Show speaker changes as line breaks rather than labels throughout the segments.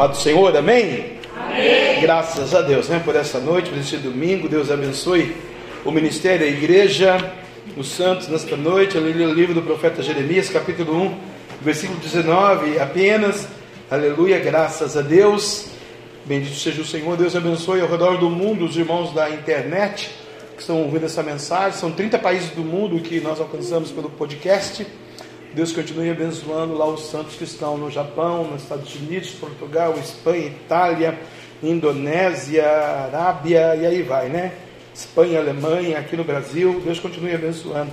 paz do Senhor, amém? Amém. Graças a Deus, né? Por essa noite, por esse domingo, Deus abençoe o ministério, a igreja, os santos nesta noite. Eu li o livro do profeta Jeremias, capítulo 1, versículo 19, apenas. Aleluia, graças a Deus. Bendito seja o Senhor, Deus abençoe ao redor do mundo os irmãos da internet que estão ouvindo essa mensagem. São 30 países do mundo que nós alcançamos pelo podcast. Deus continue abençoando lá os santos que estão no Japão, nos Estados Unidos, Portugal, Espanha, Itália, Indonésia, Arábia e aí vai, né? Espanha, Alemanha, aqui no Brasil. Deus continue abençoando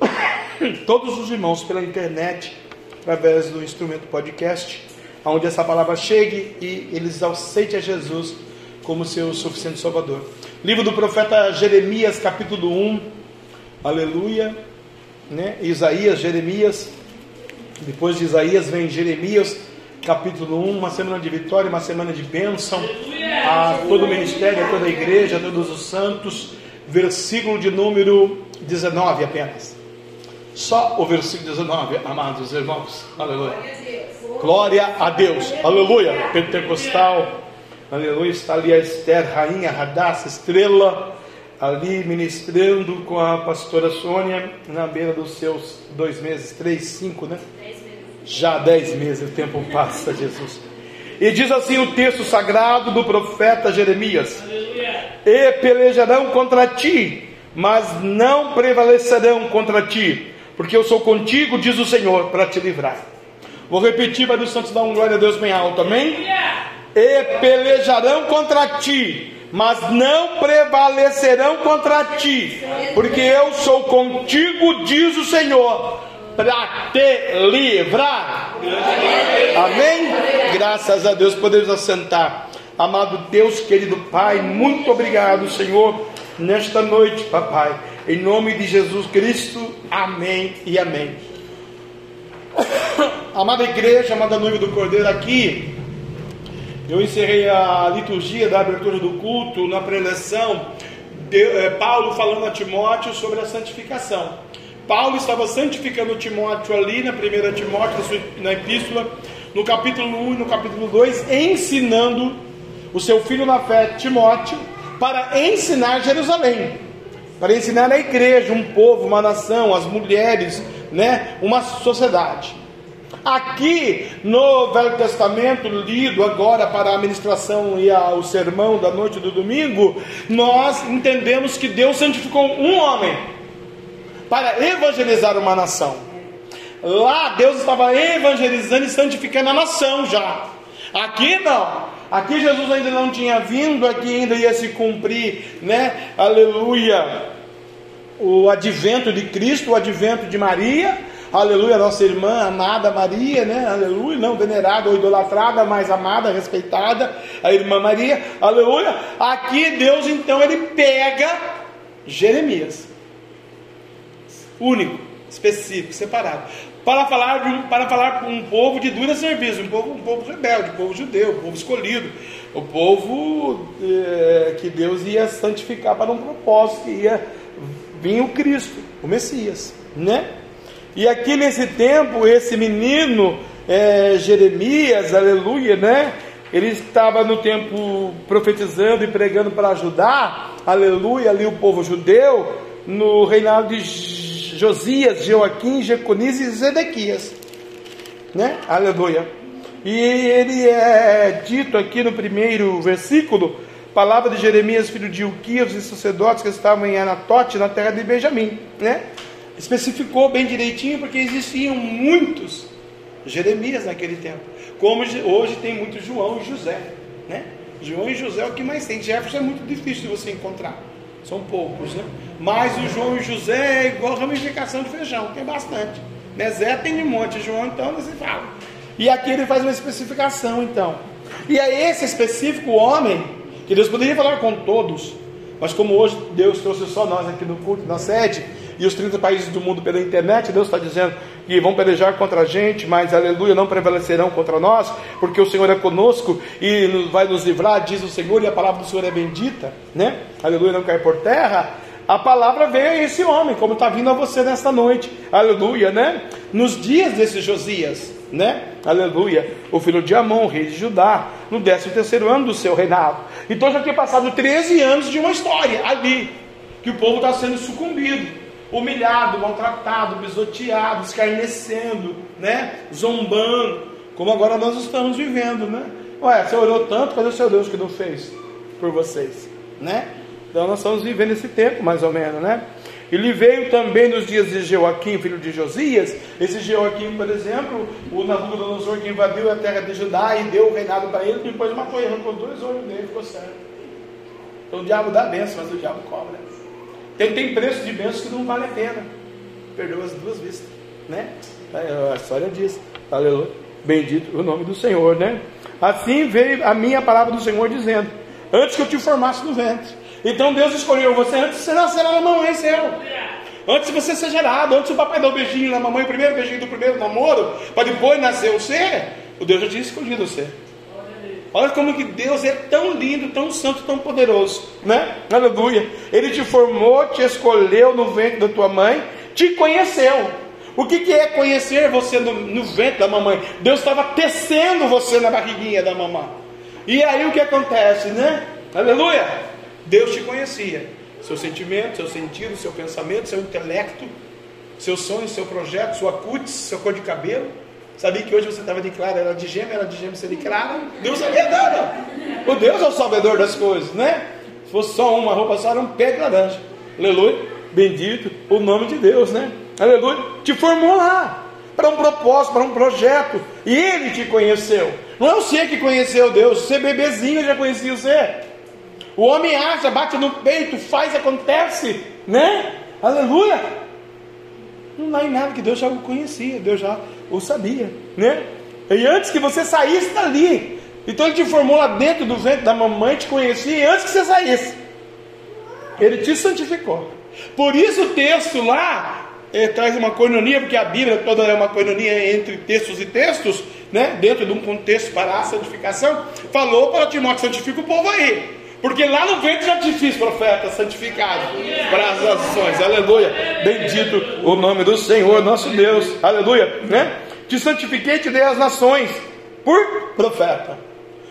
todos os irmãos pela internet, através do instrumento podcast, onde essa palavra chegue e eles aceitem a Jesus como seu suficiente Salvador. Livro do profeta Jeremias, capítulo 1. Aleluia né? Isaías, Jeremias. Depois de Isaías vem Jeremias, capítulo 1, uma semana de vitória, uma semana de bênção a todo o ministério, a toda a igreja, a todos os santos. Versículo de número 19 apenas. Só o versículo 19, amados irmãos. Aleluia. Glória a Deus. Aleluia. Pentecostal. Aleluia. Está ali a Esther, rainha, Radassa, estrela ali ministrando com a pastora Sônia na beira dos seus dois meses, três, cinco, né? Dez meses. Já dez meses, o tempo passa, Jesus. E diz assim o texto sagrado do profeta Jeremias: Aleluia. E pelejarão contra ti, mas não prevalecerão contra ti, porque eu sou contigo, diz o Senhor, para te livrar. Vou repetir para os santos dar um glória a Deus bem alto, amém? Aleluia. E pelejarão contra ti, mas não prevalecerão contra ti, porque eu sou contigo, diz o Senhor, para te livrar. Amém? Graças a Deus podemos assentar. Amado Deus, querido Pai, muito obrigado, Senhor, nesta noite, papai. Em nome de Jesus Cristo, amém e amém. Amada igreja, amada noiva do Cordeiro, aqui eu encerrei a liturgia da abertura do culto na preleção, de, é, Paulo falando a Timóteo sobre a santificação. Paulo estava santificando Timóteo ali na primeira Timóteo, na epístola, no capítulo 1 e no capítulo 2, ensinando o seu filho na fé, Timóteo, para ensinar Jerusalém, para ensinar a igreja, um povo, uma nação, as mulheres, né, uma sociedade. Aqui no Velho Testamento, lido agora para a ministração e o sermão da noite do domingo, nós entendemos que Deus santificou um homem para evangelizar uma nação. Lá Deus estava evangelizando e santificando a nação já. Aqui não. Aqui Jesus ainda não tinha vindo, aqui ainda ia se cumprir, né? Aleluia. O advento de Cristo, o advento de Maria aleluia, nossa irmã amada Maria, né? Aleluia, não venerada ou idolatrada, mas amada, respeitada, a irmã Maria, aleluia. Aqui Deus então ele pega Jeremias, único, específico, separado, para falar um, para falar com um povo de dura serviço, um povo, um povo rebelde, um povo judeu, um povo escolhido, o um povo é, que Deus ia santificar para um propósito, que ia vir o Cristo, o Messias, né? E aqui nesse tempo, esse menino, é, Jeremias, aleluia, né? Ele estava no tempo profetizando e pregando para ajudar, aleluia, ali o povo judeu, no reinado de Josias, Joaquim, Jeconias e Zedequias, né? Aleluia. E ele é dito aqui no primeiro versículo, palavra de Jeremias, filho de Uquias, e sacerdotes que estavam em Anatote, na terra de Benjamim, né? Especificou bem direitinho porque existiam muitos Jeremias naquele tempo. Como hoje tem muito João e José, né? João e José é o que mais tem. Jefferson é muito difícil de você encontrar. São poucos, né? Mas o João e José é igual ramificação de feijão, tem bastante. Né? Zé tem de monte, João então se fala. E aqui ele faz uma especificação então. E é esse específico homem que Deus poderia falar com todos, mas como hoje Deus trouxe só nós aqui no culto, na sede, e os 30 países do mundo pela internet, Deus está dizendo que vão pelejar contra a gente, mas aleluia, não prevalecerão contra nós, porque o Senhor é conosco e vai nos livrar, diz o Senhor, e a palavra do Senhor é bendita, né? Aleluia, não cai por terra. A palavra veio a esse homem, como está vindo a você nesta noite, aleluia, né? Nos dias desse Josias, né? Aleluia. O filho de Amon, rei de Judá, no 13 terceiro ano do seu reinado. Então já tinha passado 13 anos de uma história ali, que o povo está sendo sucumbido, humilhado, maltratado, pisoteado, escarnecendo, né? Zombando, como agora nós estamos vivendo, né? Ué, você orou tanto, cadê o seu Deus que não fez por vocês, né? Então nós estamos vivendo esse tempo, mais ou menos, né? Ele veio também nos dias de Joaquim, filho de Josias. Esse Joaquim, por exemplo, o Nabucodonosor que invadiu a terra de Judá e deu o reinado para ele, depois matou ele, arrancou dois olhos dele ficou certo. Então o diabo dá bênção, mas o diabo cobra. Tem, tem preço de bênção que não vale a pena. Perdeu as duas vistas, né? É, a história diz. Aleluia. Bendito o nome do Senhor, né? Assim veio a minha palavra do Senhor dizendo: Antes que eu te formasse no ventre então Deus escolheu você antes de você nascer na mamãe seu. Antes de você ser gerado, antes do papai dar o beijinho na mamãe, o primeiro beijinho do primeiro namoro, para depois nascer você, o Deus já tinha escolhido você. Olha como que Deus é tão lindo, tão santo, tão poderoso, né? Aleluia. Ele te formou, te escolheu no ventre da tua mãe, te conheceu. O que, que é conhecer você no, no ventre da mamãe? Deus estava tecendo você na barriguinha da mamãe. E aí o que acontece, né? Aleluia. Deus te conhecia. Seu sentimento, seu sentido, seu pensamento, seu intelecto, seus sonhos, seu projeto, sua cutis, seu cor de cabelo. Sabia que hoje você estava de clara, era de gêmeo, era de gêmeo, você de clara. Deus sabia nada. O Deus é o salvador das coisas, né? Se fosse só uma roupa, só era um pé de laranja. Aleluia. Bendito o nome de Deus, né? Aleluia. Te formou lá para um propósito, para um projeto. E Ele te conheceu. Não é você que conheceu Deus. Você bebezinho já conhecia você. O homem acha, bate no peito, faz, acontece, né? Aleluia! Não há em nada que Deus já o conhecia, Deus já o sabia, né? E antes que você saísse dali, então Ele te formou lá dentro do ventre da mamãe, te conhecia, e antes que você saísse, Ele te santificou. Por isso o texto lá é, traz uma coinonia, porque a Bíblia toda é uma coinonia entre textos e textos, né? dentro de um contexto para a santificação, falou para Timóteo, santifica o povo aí. Porque lá no ventre já te fiz profeta santificado para as nações. Aleluia. Bendito o nome do Senhor, nosso Deus. Aleluia. Né? Te santifiquei e te dei as nações por profeta.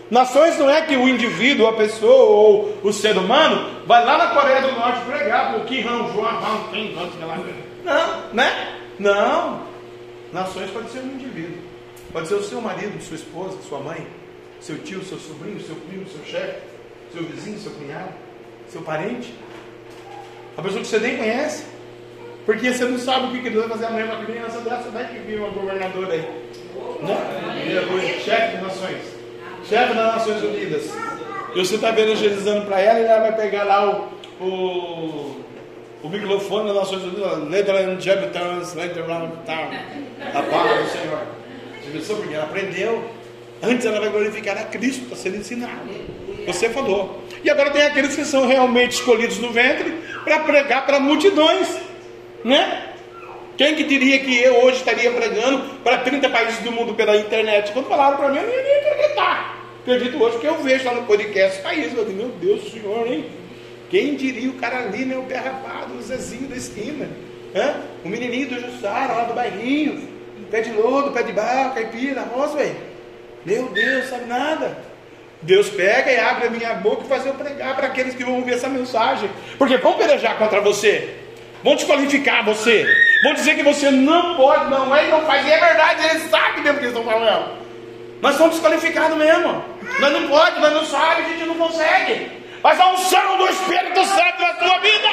Nações não é que o indivíduo, a pessoa ou o ser humano vai lá na Coreia do Norte pregar o que João Não, né? Não. Nações pode ser um indivíduo. Pode ser o seu marido, sua esposa, sua mãe, seu tio, seu sobrinho, seu primo, seu chefe seu vizinho, seu cunhado, seu parente, a pessoa que você nem conhece, porque você não sabe o que Deus vai fazer amanhã com a criança dessa, vai que vir uma governadora aí, né? chefe das nações, chefe das Nações Unidas, e você está evangelizando para ela e ela vai pegar lá o, o, o microfone das Nações Unidas, Netherlands, Jebitans, Netherlands, a palavra do Senhor. Você pensou porque ela aprendeu, antes ela vai glorificar a Cristo, está sendo ensinado. Você falou. E agora tem aqueles que são realmente escolhidos no ventre para pregar para multidões, né? Quem que diria que eu hoje estaria pregando para 30 países do mundo pela internet? Quando falaram para mim, eu nem ia acreditar. Acredito hoje que eu vejo lá no podcast país. Eu digo, meu Deus do Senhor, hein? Quem diria o cara ali, né? O pé rapado, o Zezinho da esquina. Hã? O menininho do Jussara, lá do bairrinho. Pé de lodo, pé de barro, caipira, rosa, velho. Meu Deus, sabe nada. Deus pega e abre a minha boca e faz eu pregar para aqueles que vão ouvir essa mensagem. Porque vão pelejar contra você, vão desqualificar você, vão dizer que você não pode, não é e não faz. E é verdade, eles sabem mesmo o que eles estão falando. Nós somos desqualificados mesmo. Nós não pode, nós não sabemos, a gente não consegue. Mas a unção do Espírito Santo na tua vida,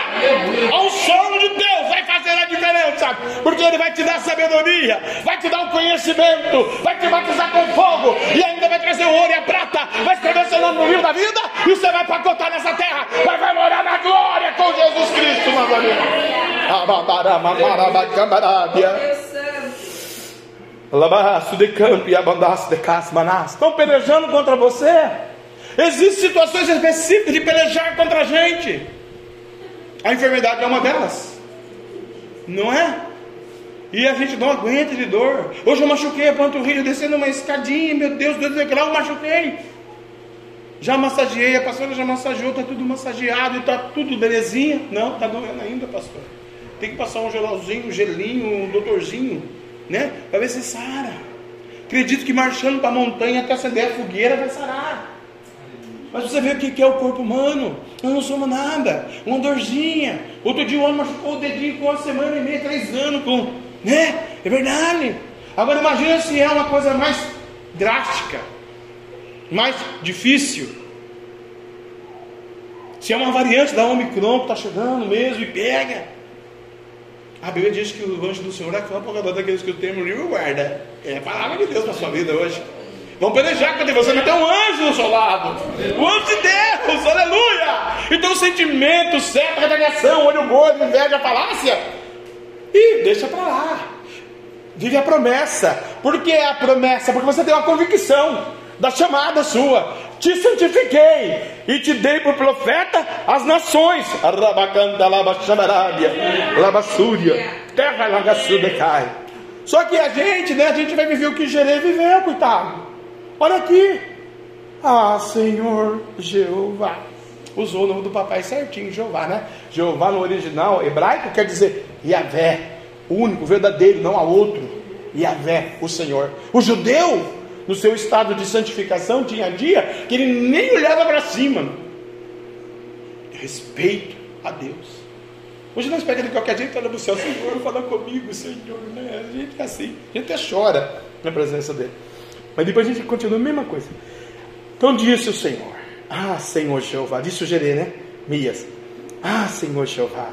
a unção de Deus vai fazer a diferença, porque Ele vai te dar sabedoria, vai te dar o conhecimento, vai te batizar com fogo, e ainda vai trazer o ouro e a prata, vai escrever seu nome no livro da vida, e você vai pacotar nessa terra, mas vai morar na glória com Jesus Cristo, meu amigo. Labaço de campo e abandaço de casmanas. Estão pelejando contra você. Existem situações específicas de pelejar contra a gente. A enfermidade é uma delas. Não é? E a gente não aguenta de dor. Hoje eu machuquei a panturrilha descendo uma escadinha. Meu Deus, Deus do céu, eu machuquei. Já massageei, a pastora já massageou, está tudo massageado, está tudo belezinha. Não, está doendo ainda, pastor. Tem que passar um gelauzinho, um gelinho, um doutorzinho, né? Para ver se sara. Acredito que marchando para a montanha até acender a fogueira vai sarar. Mas você vê o que é o corpo humano. Nós não somos nada. Uma dorzinha. Outro dia o homem machucou o dedinho com uma semana e meia, três anos. Com, né? É verdade. Agora imagina se é uma coisa mais drástica, mais difícil. Se é uma variante da Omicron que está chegando mesmo e pega. A Bíblia diz que o anjo do Senhor acampa ao redor daqueles que o temem livre guarda. É a palavra de Deus na sua vida hoje. Vão pelejar contra você, mas tem um anjo do seu lado. O anjo de Deus, aleluia. Então o sentimento, certa retaliação, olho gordo, inveja, falácia. E deixa para lá. Vive a promessa. Por que a promessa? Porque você tem uma convicção da chamada sua. Te santifiquei e te dei por profeta as nações. Arabacanda, labaxanarábia, labassúria, terra lagassudecai. Só que a gente, né, a gente vai viver o que Jerê viveu, coitado. Olha aqui. Ah, Senhor Jeová. Usou o nome do papai certinho, Jeová, né? Jeová no original hebraico quer dizer Yahvé, único, verdadeiro, não há outro. Yahvé, o Senhor. O judeu, no seu estado de santificação, tinha dia que ele nem olhava para cima. Respeito a Deus. Hoje nós pegamos de qualquer jeito, olha para o céu, Senhor, fala comigo, Senhor. Né? A gente é assim, a gente até chora na presença dele. Mas depois a gente continua a mesma coisa. Então disse o Senhor: Ah, Senhor Jeová, disse o Gerê, né? Mias. Ah, Senhor Jeová,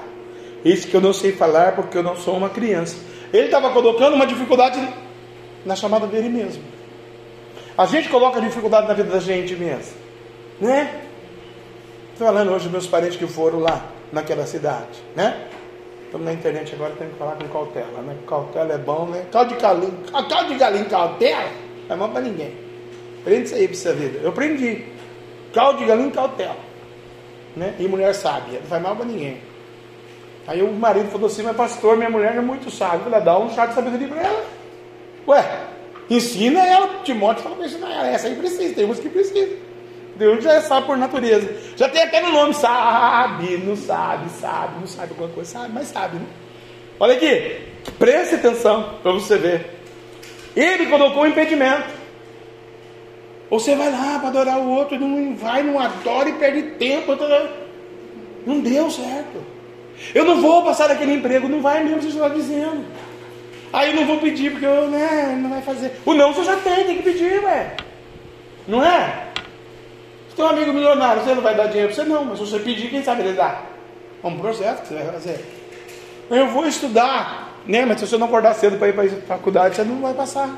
isso que eu não sei falar porque eu não sou uma criança. Ele estava colocando uma dificuldade na chamada dele mesmo. A gente coloca dificuldade na vida da gente mesmo, né? Estou falando hoje dos meus parentes que foram lá naquela cidade, né? Estamos na internet agora, tem que falar com cautela, né? Cautela é bom, né? Caldo de galinho, caldo de galinho, cautela não é mal para ninguém. Aprende isso aí para sua vida. Eu aprendi. Caldo de galinha cautela. Né? E mulher sábia. Não faz mal para ninguém. Aí o marido falou assim, mas pastor, minha mulher é muito sábia. Eu falei, dá um chá de sabedoria para ela. Ué, ensina ela. Timóteo falou para ensinar ela. Essa aí precisa, tem uns que precisa. Deus já sabe por natureza. Já tem até no nome, sabe, não sabe, sabe, não sabe alguma coisa, sabe, mas sabe, né? Olha aqui, preste atenção para você ver. Ele colocou um impedimento. Você vai lá para adorar o outro, não vai, não adora e perde tempo. Não deu certo. Eu não vou passar aquele emprego, não vai mesmo, você está dizendo. Aí eu não vou pedir, porque eu, né, não vai fazer. O não você já tem, tem que pedir, ué. Não é? Você tem um amigo milionário, você não vai dar dinheiro para você, não, mas se você pedir, quem sabe ele dá. É um processo que você vai fazer. Eu vou estudar. Né? Mas se você não acordar cedo para ir para a faculdade, você não vai passar.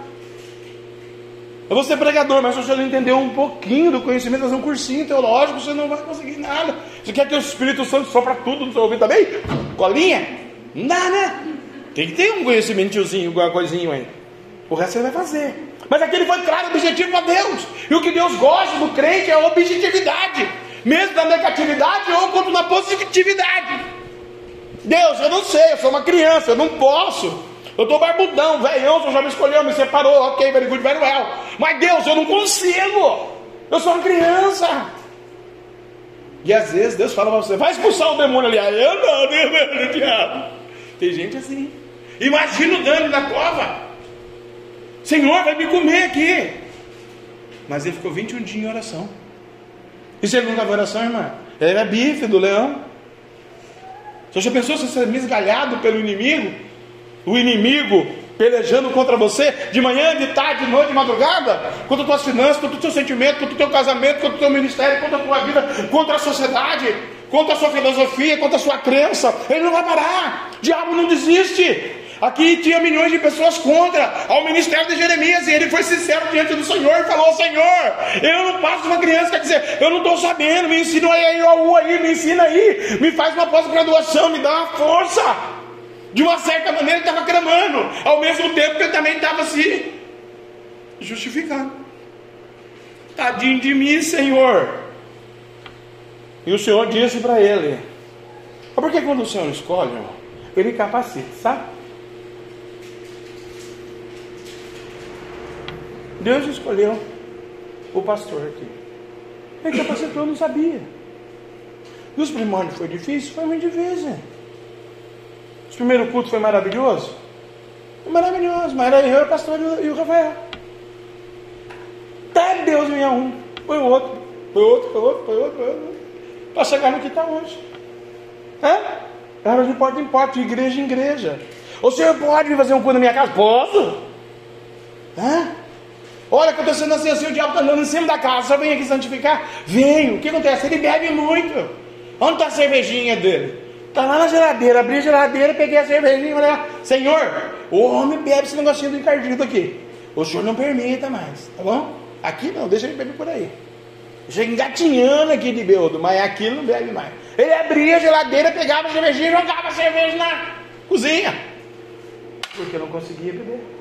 Eu vou ser pregador, mas se você não entender um pouquinho do conhecimento, fazer um cursinho teológico, você não vai conseguir nada. Você quer que o Espírito Santo sopra tudo no seu ouvido também? Colinha? Não dá, né? Tem que ter um conhecimentozinho, alguma coisinha aí. O resto você vai fazer. Mas aquele foi claro, objetivo para Deus. E o que Deus gosta do crente é a objetividade. Mesmo na negatividade ou quanto na positividade. Deus, eu não sei, eu sou uma criança, eu não posso. Eu estou barbudão, velhão, você já me escolheu, me separou, ok, very good, very well. Mas Deus, eu não consigo. Eu sou uma criança. E às vezes Deus fala para você, vai expulsar o demônio ali. Eu não, demônio, diabo. Tem gente assim. Imagina o dano da cova. Senhor, vai me comer aqui. Mas ele ficou 21 dias em oração. E não estava em oração, irmã? Ele era bife do leão. Você já pensou se você é misgalhado pelo inimigo? O inimigo pelejando contra você de manhã, de tarde, de noite, de madrugada, contra as tuas finanças, contra o teu sentimento, contra o teu casamento, contra o teu ministério, contra a tua vida, contra a sociedade, contra a sua filosofia, contra a sua crença. Ele não vai parar. Diabo não desiste. Aqui tinha milhões de pessoas contra ao ministério de Jeremias e ele foi sincero diante do Senhor e falou: Senhor, eu não passo uma criança, quer dizer, eu não estou sabendo, me ensina aí, aí, me ensina aí, me faz uma pós-graduação, me dá uma força. De uma certa maneira ele estava clamando, ao mesmo tempo que ele também estava se justificando. Tadinho de mim, Senhor. E o Senhor disse para ele: Por que quando o Senhor escolhe, ele capacita, sabe? Deus escolheu o pastor aqui. Ele capacitou, não sabia. Nos primórdios foi difícil? Foi muito difícil. Os primeiros cultos foi maravilhoso? Foi maravilhoso, mas era eu, o pastor e o Rafael. Deus vinha um, foi outro, foi outro, foi outro, foi outro, foi outro. Para chegar no que está hoje. É? Era de porta em porta, de igreja em igreja. O senhor pode vir fazer um culto na minha casa? Posso? Hã? Olha, acontecendo assim, assim, o diabo está andando em cima da casa, só vem aqui santificar? Venho. O que acontece? Ele bebe muito. Onde está a cervejinha dele? Está lá na geladeira, abri a geladeira, peguei a cervejinha e falei, ah, Senhor, o homem bebe esse negocinho do encardido aqui. O senhor não permita mais, tá bom? Aqui não, deixa ele beber por aí. Chega engatinhando aqui de beudo, mas aqui não bebe mais. Ele abria a geladeira, pegava a cervejinha e jogava a cerveja na cozinha. Porque não conseguia beber.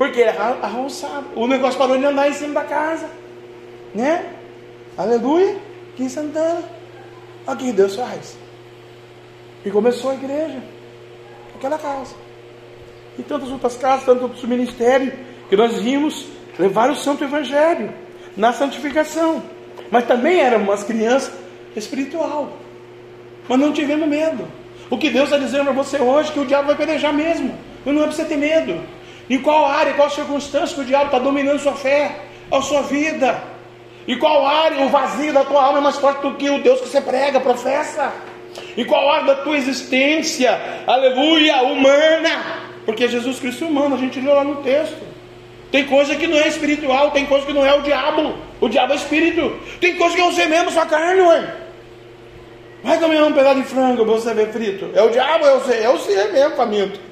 Porque arroçava. O negócio parou de andar em cima da casa. Né? Aleluia. Aqui em Santana. Olha o que Deus faz. E começou a igreja. Aquela casa. E tantas outras casas, tantos outros ministérios que nós vimos levar o santo evangelho na santificação. Mas também éramos umas crianças espiritual. Mas não tivemos medo. O que Deus está dizendo para você hoje é que o diabo vai pelejar mesmo. Mas não é para você ter medo. Em qual área, qual circunstância que o diabo está dominando sua fé, a sua vida? Em qual área o vazio da tua alma é mais forte do que o Deus que você prega, professa? Em qual área da tua existência, aleluia, humana? Porque Jesus Cristo é humano, a gente leu lá no texto. Tem coisa que não é espiritual, tem coisa que não é o diabo. O diabo é espírito. Tem coisa que é você mesmo, sua carne, ué. Vai comer um pedaço de frango você ver frito. É o diabo, é você, é você mesmo, faminto.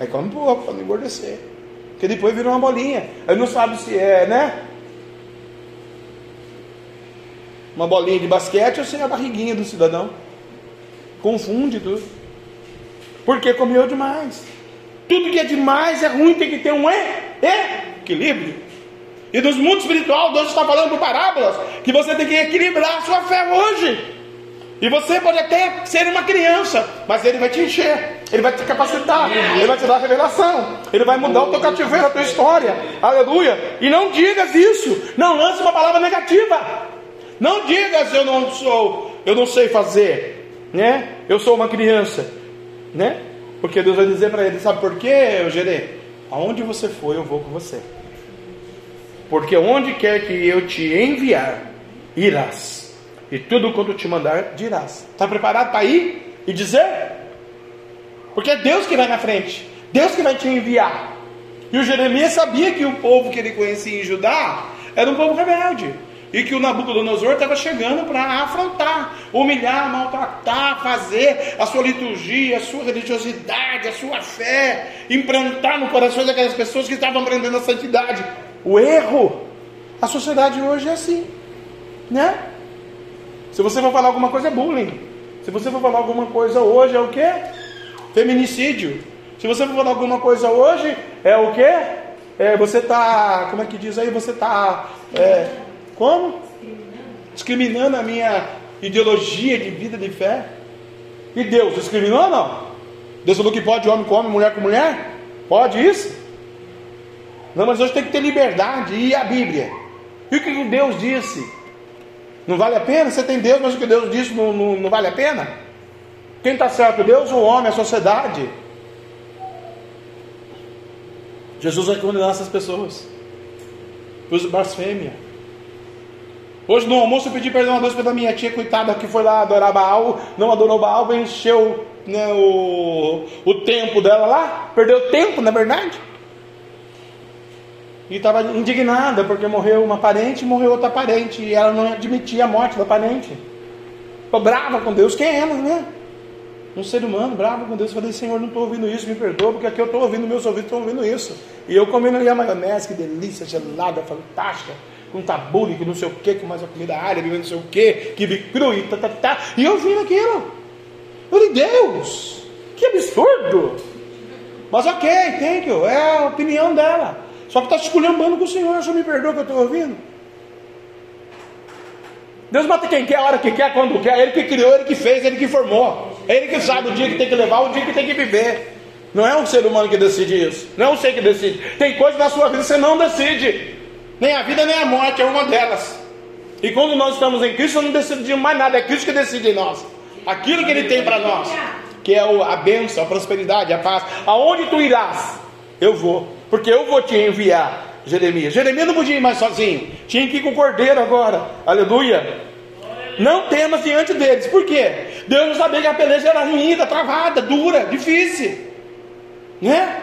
Aí come pouco para não engordecer. Porque depois vira uma bolinha. Aí não sabe se é, né? Uma bolinha de basquete ou se é a barriguinha do cidadão. Confunde tudo. Porque comeu demais. Tudo que é demais é ruim, tem que ter um equilíbrio. E nos mundo espiritual, Deus está falando por parábolas que você tem que equilibrar a sua fé hoje. E você pode até ser uma criança, mas Ele vai te encher, Ele vai te capacitar, Ele vai te dar revelação, Ele vai mudar o teu cativeiro, a tua história. Aleluia. E não digas isso, não lance uma palavra negativa. Não digas eu não sou, eu não sei fazer, né? Eu sou uma criança, né? Porque Deus vai dizer para ele, sabe por quê, Gerê? Aonde você for, eu vou com você. Porque onde quer que eu te enviar, irás e tudo quanto te mandar, dirás. Está preparado para ir e dizer? Porque é Deus que vai na frente, Deus que vai te enviar. E o Jeremias sabia que o povo que ele conhecia em Judá era um povo rebelde. E que o Nabucodonosor estava chegando para afrontar, humilhar, maltratar, fazer a sua liturgia, a sua religiosidade, a sua fé, implantar no coração daquelas pessoas que estavam aprendendo a santidade. O erro, a sociedade hoje é assim, né? Se você for falar alguma coisa, é bullying. Se você for falar alguma coisa hoje, é o que? Feminicídio. Se você for falar alguma coisa hoje, é o que? É, você está, como é que diz aí? Você está, é, como? Discriminando a minha ideologia de vida, de fé. E Deus discriminou ou não? Deus falou que pode homem com homem, mulher com mulher? Pode isso? Não, mas hoje tem que ter liberdade. E a Bíblia? E o que Deus disse? Não vale a pena? Você tem Deus, mas o que Deus disse não, não, não vale a pena? Quem está certo? Deus, o homem, a sociedade. Jesus vai condenar essas pessoas. Por blasfêmia. Hoje no almoço eu pedi perdão a Deus pela minha tia, coitada, que foi lá adorar Baal, não adorou Baal, encheu né, o, o tempo dela lá, perdeu tempo, na é verdade e estava indignada porque morreu uma parente e morreu outra parente e ela não admitia a morte da parente. Ficou brava com Deus, quem é ela, né? Um ser humano bravo com Deus. Eu falei, Senhor, não estou ouvindo isso, me perdoa, porque aqui eu estou ouvindo, meus ouvidos estão ouvindo isso. E eu comendo ali a maionese, que delícia, gelada, fantástica, com tabule, que não sei o que, com mais a comida árabe, não sei o que, que cru e tá, tá, tá. E eu vi aquilo. Eu falei, Deus, que absurdo. Mas ok, thank you, é a opinião dela. Só que está esculhambando com o Senhor, só me perdoa que eu estou ouvindo. Deus mata quem quer, a hora que quer, quando quer. Ele que criou, ele que fez, ele que formou. Ele que sabe o dia que tem que levar, o dia que tem que viver. Não é um ser humano que decide isso. Não é um ser que decide. Tem coisas na sua vida que você não decide. Nem a vida, nem a morte, é uma delas. E quando nós estamos em Cristo, não decidimos mais nada. É Cristo que decide em nós. Aquilo que Ele tem para nós. Que é a bênção, a prosperidade, a paz. Aonde tu irás? Eu vou porque eu vou te enviar Jeremias. Jeremias não podia ir mais sozinho, tinha que ir com o cordeiro agora. Aleluia. Não temas diante deles. Por quê? Deus não sabia que a peleja era ruída, travada, dura, difícil. Né?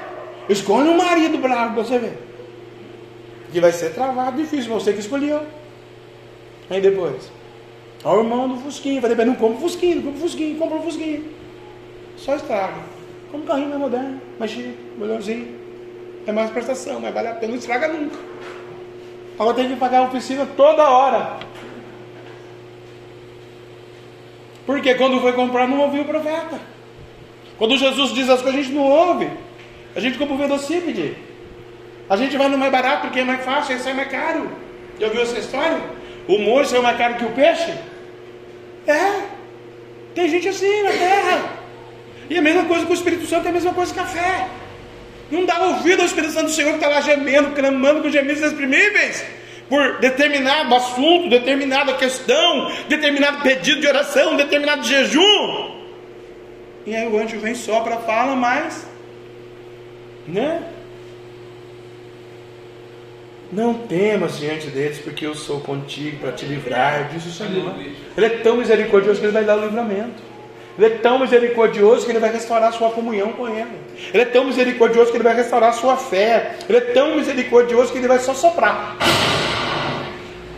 Escolhe um marido bravo você ver. Que vai ser travado, difícil, você que escolheu. Aí depois. Olha o irmão do Fusquinho, vai depender, não compra o Fusquinho, não compra o Fusquinho, compra o Fusquinho. Só estraga. Como um carrinho mais moderno, mais chique, melhorzinho. É mais prestação, mas vale a pena, não estraga nunca. Agora tem que pagar a oficina toda hora. Porque quando foi comprar não ouviu o profeta. Quando Jesus diz as coisas, a gente não ouve. A gente compra o velocípede. A gente vai no mais barato porque é mais fácil, aí sai mais caro. Já ouviu essa história? O molho saiu mais caro que o peixe? É. Tem gente assim na terra. E a mesma coisa com o Espírito Santo, é a mesma coisa com a fé. Não dá ouvido ao Espírito Santo do Senhor que está lá gemendo, clamando com gemidos inexprimíveis por determinado assunto, determinada questão, determinado pedido de oração, determinado jejum. E aí o anjo vem só para fala, mas, né? Não temas diante deles, porque eu sou contigo para te livrar, diz o Senhor. Ele é tão misericordioso que ele vai dar o livramento. Ele é tão misericordioso que ele vai restaurar sua comunhão com ele. Ele é tão misericordioso que ele vai restaurar sua fé. Ele é tão misericordioso que ele vai só soprar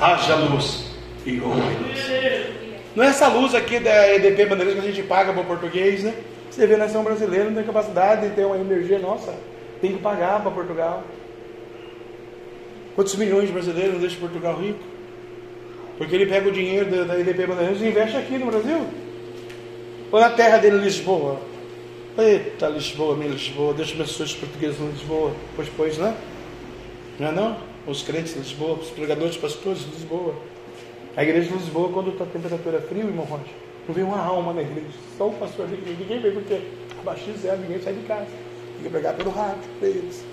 haja luz e houve luz. Não é essa luz aqui da EDP Bandeirantes que a gente paga para o português, né? Você vê, nação brasileira não tem capacidade de ter uma energia nossa, tem que pagar para Portugal. Quantos milhões de brasileiros deixam Portugal rico? Porque ele pega o dinheiro da, EDP Bandeirantes e investe aqui no Brasil. Ou na terra dele, Lisboa. Eita, Lisboa, minha Lisboa, Deus abençoe os portugueses em Lisboa. Pois, pois, né? Não é não? os crentes de Lisboa, os pregadores, os pastores de Lisboa. A igreja de Lisboa, quando está a temperatura fria, irmão Rocha, não vem uma alma na igreja, só o pastor da igreja, ninguém vem porque abaixo de zero, ninguém sai de casa. Tem que pregar pelo rádio para eles.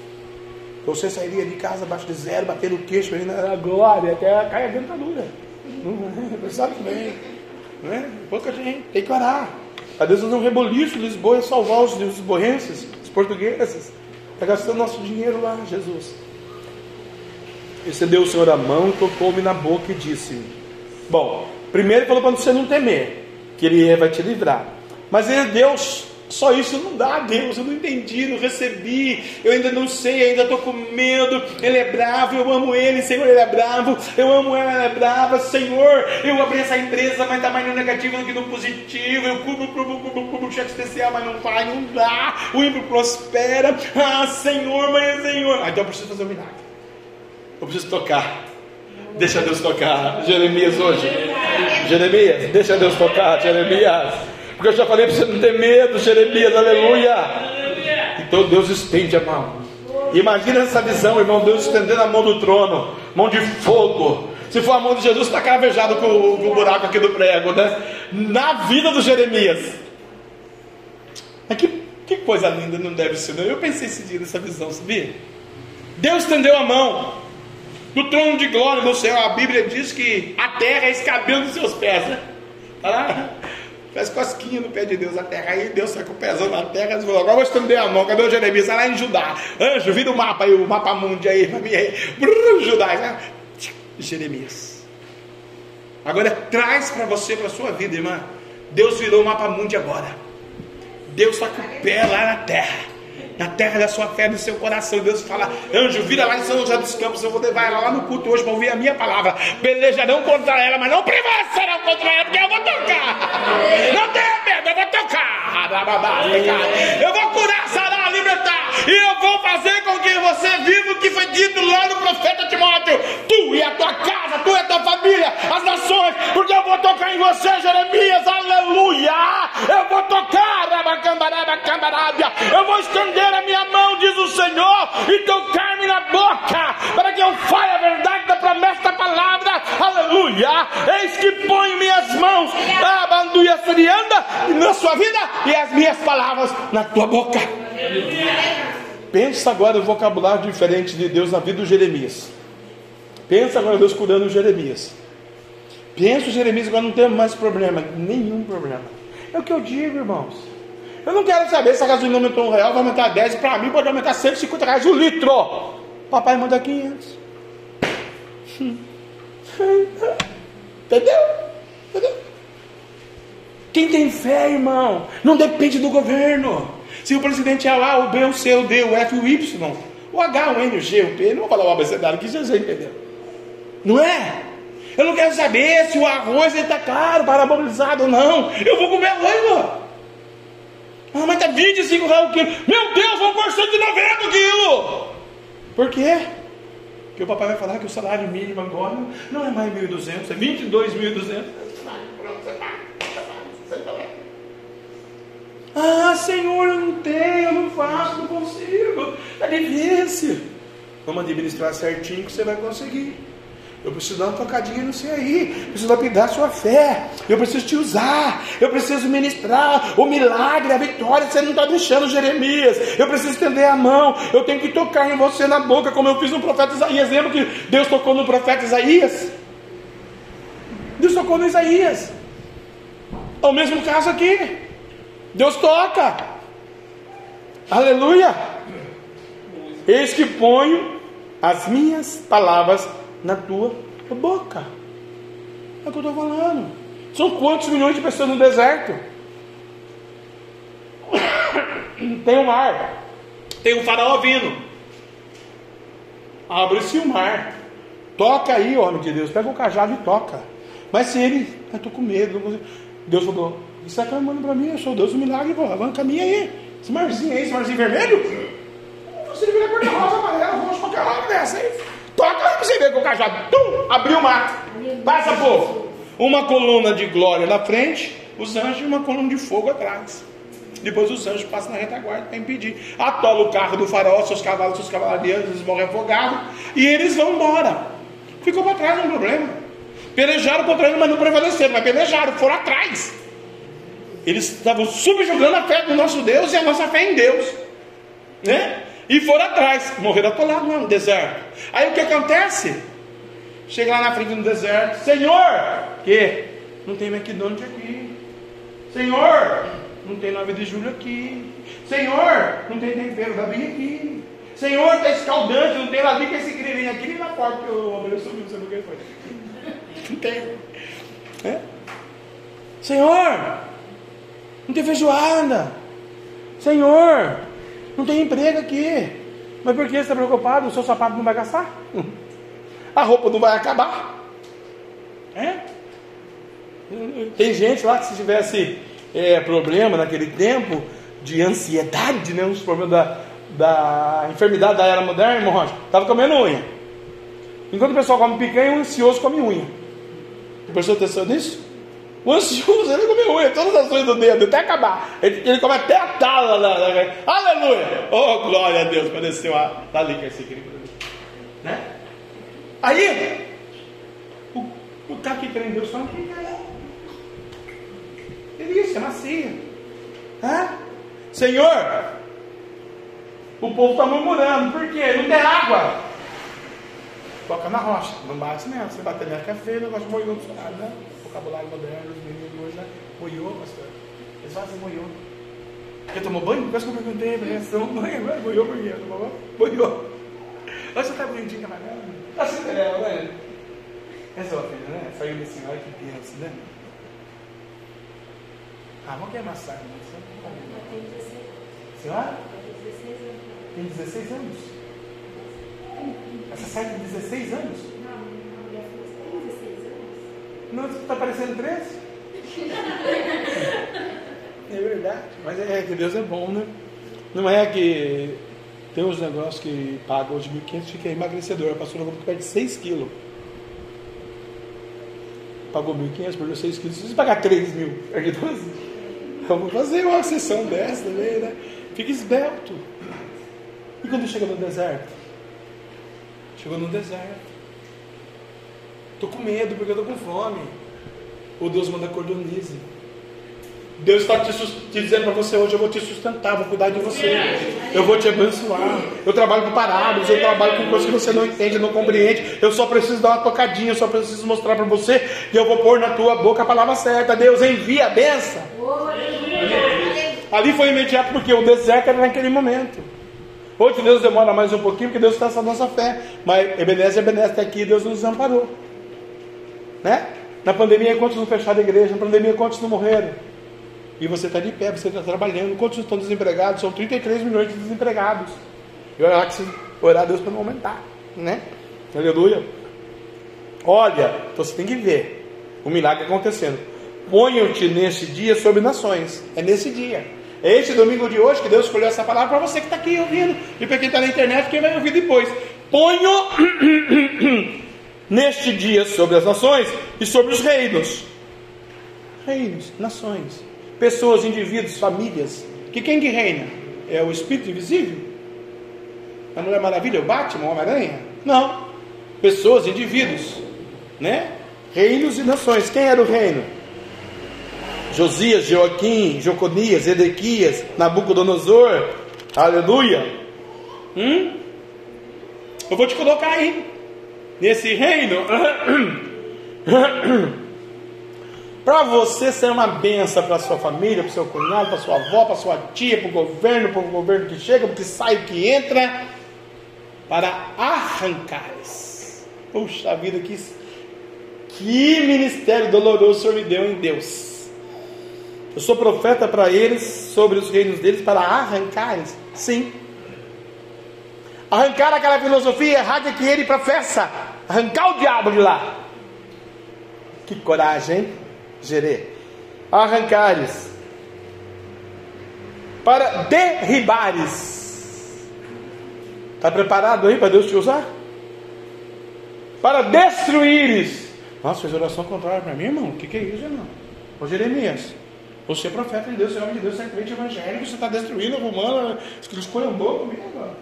Você sairia de casa abaixo de zero, batendo o queixo aí na glória, até cair a dentadura. Não é? Sabe bem. Não é? Pouca gente, tem que orar. Deus fazer um reboliço Lisboa e salvar os lisboenses, os portugueses. Está gastando nosso dinheiro lá, Jesus. Estendeu o Senhor a mão, tocou-me na boca e disse: Bom, primeiro ele falou para você não temer, que ele vai te livrar. Mas ele, Deus, só isso não dá, Deus. Eu não entendi, não recebi. Eu ainda não sei, ainda estou com medo. Ele é bravo, eu amo ele, Senhor, ele é bravo. Eu amo ela, ela é brava. Senhor, eu abri essa empresa, mas está mais no negativo do que no positivo. Eu cubro, cubro, cubro, cubro, cheque especial, mas não vai, não dá. O ímpio prospera. Ah, Senhor, mas Senhor. Ah, então eu preciso fazer um milagre. Eu preciso tocar. Deixa Deus tocar. Jeremias hoje. Jeremias, deixa Deus tocar, Jeremias. Porque eu já falei para você não ter medo, Jeremias, aleluia. Então Deus estende a mão. Imagina essa visão, irmão, Deus estendendo a mão do trono, mão de fogo. Se for a mão de Jesus, está cravejado com, com, o buraco aqui do prego, né? Na vida do Jeremias. Mas que, que coisa linda não deve ser, não? Eu pensei esse dia nessa visão, sabia? Deus estendeu a mão do trono de glória do céu. A Bíblia diz que a terra é escabelo dos seus pés. Né? Tá lá? Faz cosquinha no pé de Deus a terra. Aí Deus sai com o pezão na terra. Ele falou, agora vou estender a mão. Cadê o Jeremias? Está lá em Judá. Anjo, vira o mapa aí, o mapa mundi aí para mim aí. Brrr, Judá. Jeremias. Agora traz para você, para sua vida, irmã. Deus virou o mapa mundi agora. Deus está com o pé lá na terra na terra da sua fé, no seu coração. Deus fala, anjo, vira lá em São José dos Campos, eu vou levar ela lá no culto hoje para ouvir a minha palavra. Pelejarão contra ela, mas não prevalecerão contra ela, porque eu vou tocar. Não tenha medo, eu vou tocar. Eu vou curar, libertar. E eu vou fazer com que você viva o que foi dito lá no profeta Timóteo. Tu e a tua casa, tu e a tua família, as nações, porque eu vou tocar em você, Jeremias, aleluia. Eu vou tocar, eu vou estender a minha mão, diz o Senhor, e tocar-me na boca, para que eu fale a verdade da promessa da palavra, aleluia. Eis que ponho minhas mãos, abanduia serianda, na sua vida, e as minhas palavras na tua boca. Pensa agora o vocabulário diferente de Deus na vida do Jeremias. Pensa agora Deus curando o Jeremias. Pensa o Jeremias agora não tem mais problema, nenhum problema. É o que eu digo, irmãos. Eu não quero saber se a gasolina aumentou um real, vai aumentar 10, para mim pode aumentar 150 reais o litro. Papai manda 500. Entendeu? Entendeu? Quem tem fé, irmão, não depende do governo. Se o presidente é o A, o B, o C, o D, o F, o Y, o H, o N, o G, o P, não vou falar o abecedário que Jesus entendeu. Não é? Eu não quero saber se o arroz está caro, parabolizado ou não. Eu vou comer arroz, mano. Mas está 25 reais o quilo. Meu Deus, vamos pôr 190 quilo. Por quê? Porque o papai vai falar que o salário mínimo agora não é mais 1.200, é 22.200. Ah, Senhor, eu não tenho, eu não faço, não consigo. É difícil. Vamos administrar certinho que você vai conseguir. Eu preciso dar uma tocadinha no seu aí. Preciso lapidar sua fé. Eu preciso te usar. Eu preciso ministrar o milagre, a vitória. Você não está deixando Jeremias. Eu preciso estender a mão. Eu tenho que tocar em você na boca, como eu fiz no profeta Isaías. Lembra que Deus tocou no profeta Isaías? Deus tocou no Isaías. É o mesmo caso aqui. Deus toca. Aleluia. Eis que ponho as minhas palavras na tua boca. É o que eu estou falando. São quantos milhões de pessoas no deserto? Tem o mar, tem o faraó vindo. Abre-se o mar. Toca aí, homem de Deus. Pega o cajado e toca. Mas se ele, eu estou com medo. Deus falou: Isso está clamando para mim. Eu sou Deus do milagre. Pô, arranca a minha aí. Esse marzinho aí, esse marzinho vermelho. Você vira cor-de-rosa, amarelo, roxo, qualquer lado dessa aí. Toca aí para você ver com o cajado. Tum, abriu o mar. Passa, povo. Uma coluna de glória na frente, os anjos e uma coluna de fogo atrás. Depois os anjos passam na retaguarda para impedir. Atola o carro do faraó, seus cavalos, seus cavaleiros, eles morrem afogados. E eles vão embora. Ficou para trás, não é problema. Pelejaram contra ele, mas não prevaleceram. Mas pelejaram, foram atrás. Eles estavam subjugando a fé do nosso Deus e a nossa fé em Deus. Né? E foram atrás, morreram atolados lá no deserto. Aí o que acontece? Chega lá na frente do deserto, Senhor, que? Não tem McDonald's aqui. Senhor, não tem 9 de julho aqui. Senhor, não tem tempero da Bia aqui. Senhor, está escaldante, não tem lá com esse grilinho aqui nem na porta que o homem subiu, não sei o que foi. Não tem. É? Senhor, não tem feijoada. Senhor, não tem emprego aqui. Mas por que você está preocupado? O seu sapato não vai gastar? A roupa não vai acabar. É? Tem gente lá que se tivesse é, problema naquele tempo de ansiedade, né, os problemas da, da enfermidade da era moderna, irmão Rocha, estava comendo unha. Enquanto o pessoal come picanha, o ansioso come unha. Você prestou atenção nisso? O ansioso, ele come unha, todas as unhas do dedo, até acabar. Ele, ele come até a tala da, da, Aleluia! Oh, glória a Deus, padeceu a da esse aqui. Né? Aí, o, o cara que crê em Deus só não tem Delícia, macia. Hã? Senhor, o povo está murmurando, por quê? Não tem água. Toca na rocha, não bate mesmo. Você bater na café, o negócio moiou do lado, né? Vocabulário moderno, os meninos de hoje, né? Moiou, pastor. Eles fazem moiou. Você tomou banho? Quase que eu perguntei, né? Você tomou banho agora? Moiou por quê? Tomou banho? Moiou. Olha, você tá bonitinho, camarada. Tá Cinderela, né? Essa é a filha, né? Saiu desse olha que pensa, né? Ah, vamos queimar saco, né? Senhora? Tem 16 anos. Essa sai tem 16 anos? Não, está parecendo 13? é verdade. Mas é que Deus é bom, né? Não é que tem uns negócios que pagam hoje 1.500 fica emagrecedor. A pastora falou que perde 6 quilos. Pagou 1.500, perdeu 6 quilos. Se pagar 3 mil, perde 12. Vamos fazer uma sessão dessa também, né? Fica esbelto. E quando chega no deserto? Chegou no deserto. Estou com medo porque eu estou com fome. Ou Deus manda cordonize. Deus está te, te, dizendo para você hoje: eu vou te sustentar, vou cuidar de você, eu vou te abençoar. Eu trabalho com parábolas, eu trabalho com coisas que você não entende, não compreende. Eu só preciso dar uma tocadinha, eu só preciso mostrar para você e eu vou pôr na tua boca a palavra certa. Deus envia a benção. Ali foi imediato porque o deserto era naquele momento. Hoje Deus demora mais um pouquinho porque Deus está essa nossa fé. Mas Ebenezer, Ebenezer está aqui Deus nos amparou. Né? Na pandemia, quantos não fecharam a igreja? Na pandemia, quantos não morreram? E você está de pé, você está trabalhando. Quantos estão desempregados? São 33 milhões de desempregados. E olha lá que você orar a Deus para não aumentar. Né? Aleluia. Olha, então você tem que ver o milagre acontecendo. Ponho-te nesse dia sobre nações. É nesse dia. É esse domingo de hoje que Deus escolheu essa palavra para você que está aqui ouvindo. E para quem está na internet, quem vai ouvir depois. Ponho neste dia sobre as nações e sobre os reinos. Reinos, nações, pessoas, indivíduos, famílias. Que quem que reina? É o Espírito invisível? A Mulher Maravilha, o Batman, o Homem-Aranha? Não. Pessoas, indivíduos, né? Reinos e nações. Quem era o reino? Josias, Joaquim, Joconias, Edequias, Nabucodonosor. Aleluia. Hum? Eu vou te colocar aí nesse reino. para você ser uma benção para sua família, para seu cunhado, para sua avó, para sua tia, para o governo, para o governo que chega, para o que sai, que entra, para arrancares. Puxa vida, que, que ministério doloroso o Senhor me deu em Deus. Eu sou profeta para eles, sobre os reinos deles, para arrancares. Sim, arrancar aquela filosofia errada que ele professa, arrancar o diabo de lá. Que coragem, hein? Gerê. Arrancares, para derribares. Está preparado aí para Deus te usar? Para destruíres. Nossa, fez oração contrária para mim, irmão. O que, que é isso, irmão? Ô Jeremias, você é profeta de Deus, você é homem de Deus, você é crente evangélico, você está destruindo, arrumando, escolhendo comigo, mano.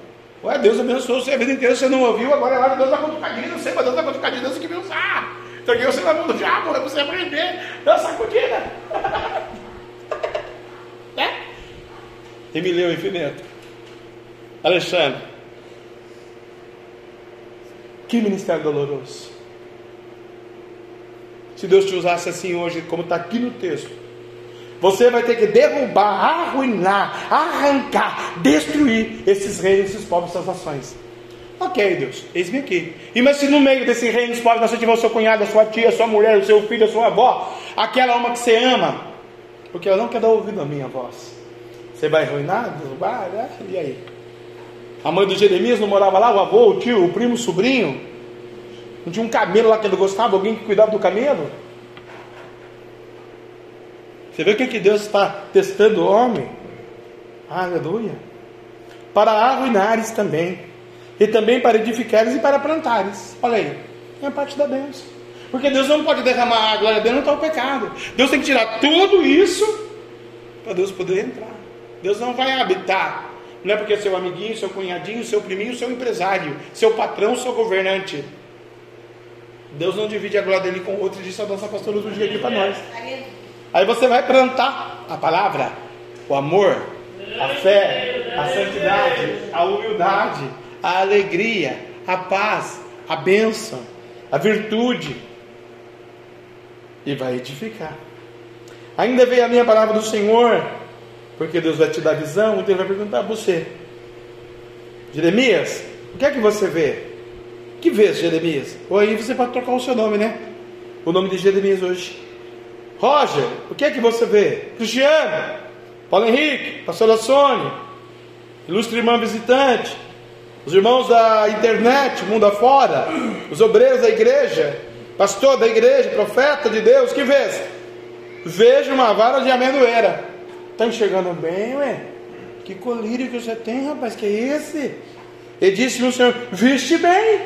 Ué, Deus abençoou você a vida inteira, você não ouviu, agora é de Deus dar cutucadinha, não sei, mas Deus dá cutucadinha, Deus que me usar. Então aqui você vai mão do diabo, para você aprender, dá uma sacudida. né? Emileu Infinito. Alexandre. Que ministério doloroso. Se Deus te usasse assim hoje, como está aqui no texto, você vai ter que derrubar, arruinar, arrancar, destruir esses reinos, esses povos, essas nações. Ok, Deus, eis-me aqui. E mas se no meio desse reino dos povos você tiver o seu cunhado, a sua tia, a sua mulher, o seu filho, a sua avó, aquela uma que você ama, porque ela não quer dar ouvido à minha voz. Você vai arruinar, derrubar, né? E aí? A mãe do Jeremias não morava lá, o avô, o tio, o primo, o sobrinho? Não tinha um camelo lá que ele gostava, alguém que cuidava do camelo? Você vê o que, que Deus está testando o homem? Aleluia. Para arruinares também. E também para edificares e para plantares. Olha aí. É a parte da bênção. Porque Deus não pode derramar a glória dele está o pecado. Deus tem que tirar tudo isso para Deus poder entrar. Deus não vai habitar. Não é porque é seu amiguinho, seu cunhadinho, seu priminho, seu empresário, seu patrão, seu governante. Deus não divide a glória dele com outros, disse a nossa pastora hoje aqui para nós. Aí você vai plantar a palavra, o amor, a fé, a santidade, a humildade, a alegria, a paz, a bênção, a virtude. E vai edificar. Ainda veio a minha palavra do Senhor, porque Deus vai te dar visão, então Ele vai perguntar a você: Jeremias, o que é que você vê? Que vês, Jeremias? Ou aí você pode trocar o seu nome, né? O nome de Jeremias hoje. Roger, o que é que você vê? Cristiano, Paulo Henrique, Pastora Sônia, ilustre irmã visitante, os irmãos da internet, mundo afora, os obreiros da igreja, pastor da igreja, profeta de Deus, que vês? Vejo uma vara de amendoeira. Está enxergando bem, ué? Que colírio que você tem, rapaz, que é esse? E disse-me o Senhor, viste bem?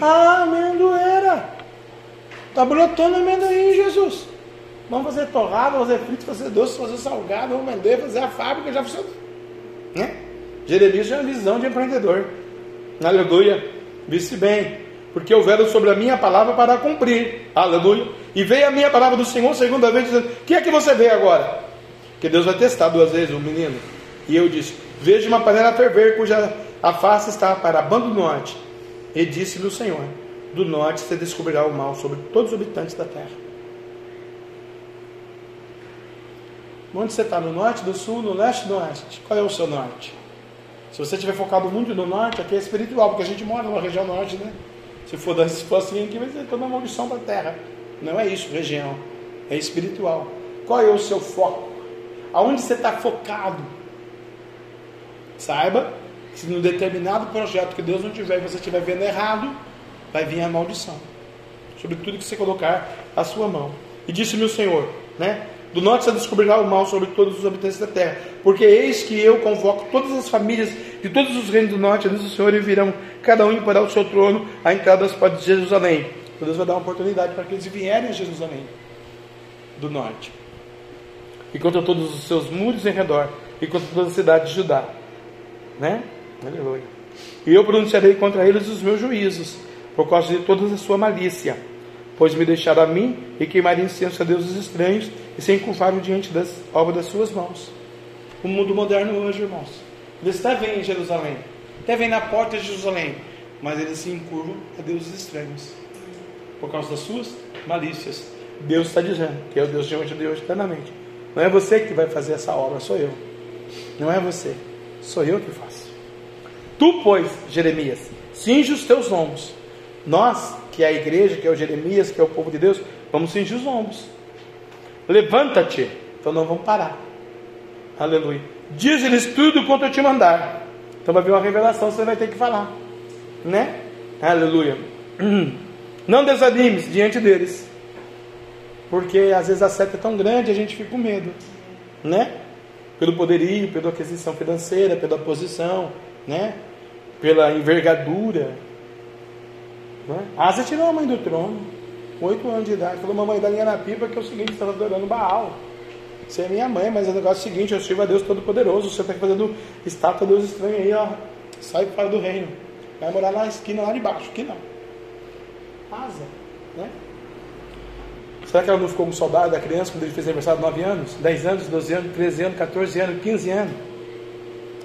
Ah, amendoeira. Está brotando amendoim, Jesus. Vamos fazer torrado, fazer frito, fazer doce, fazer salgado, vamos vender, fazer a fábrica, já funcionou. Né? Jeremias tinha uma visão de empreendedor. Aleluia. Visse bem. Porque houveram sobre a minha palavra para cumprir. Aleluia. E veio a minha palavra do Senhor segunda vez, dizendo: O que é que você vê agora? Que Deus vai testar duas vezes o menino. E eu disse: Vejo uma panela ferver, cuja a face está para a banda do norte. E disse-lhe o Senhor: Do norte você descobrirá o mal sobre todos os habitantes da terra. Onde você está? No norte, do sul, no leste, no oeste? Qual é o seu norte? Se você estiver focado muito no norte, aqui é espiritual, porque a gente mora na região norte, né? Se for, se for assim aqui, vai ser toda uma maldição para a terra. Não é isso, região. É espiritual. Qual é o seu foco? Aonde você está focado? Saiba que no determinado projeto que Deus não tiver e você estiver vendo errado, vai vir a maldição. Sobre tudo que você colocar a sua mão. E disse-me o Senhor, né? Do norte você descobrirá o mal sobre todos os habitantes da terra. Porque eis que eu convoco todas as famílias de todos os reinos do norte, diz o Senhor, e virão cada um para o seu trono à entrada das portas de Jerusalém. Então Deus vai dar uma oportunidade para que eles vierem a Jerusalém do norte. E contra todos os seus muros em redor, e contra toda a cidade de Judá. Né? Aleluia. E eu pronunciarei contra eles os meus juízos, por causa de toda a sua malícia pois me deixaram a mim e queimaram incenso a deuses estranhos e se encurvaram diante das obras das suas mãos. O mundo moderno hoje, irmãos, eles até vêm em Jerusalém, até vêm na porta de Jerusalém, mas eles se encurvam a deuses estranhos por causa das suas malícias. Deus está dizendo que é o Deus de hoje de hoje eternamente. Não é você que vai fazer essa obra, sou eu. Não é você, sou eu que faço. Tu, pois, Jeremias, cinge os teus lombos. Nós que é a igreja, que é o Jeremias, que é o povo de Deus, vamos cingir os ombros. Levanta-te. Então não vamos parar. Aleluia. Diz-lhes tudo quanto eu te mandar. Então vai vir uma revelação, você vai ter que falar. Né? Aleluia. Não desanimes diante deles. Porque às vezes a seta é tão grande, a gente fica com medo. Né? Pelo poderio, pela aquisição financeira, pela posição, né? Pela envergadura, né? Asa tirou a mãe do trono, oito anos de idade, falou: Mamãe, dá linha na pipa que é o seguinte: você está adorando Baal. Você é minha mãe, mas o negócio é o seguinte: eu sirvo a Deus Todo-Poderoso. Você está fazendo estátua de Deus estranho aí, ó. Sai fora do reino. Vai morar na esquina lá de baixo. Aqui não. Asa. Né? Será que ela não ficou com saudade da criança quando ele fez aniversário de 9 anos, 10 anos, 12 anos, 13 anos, 14 anos, 15 anos?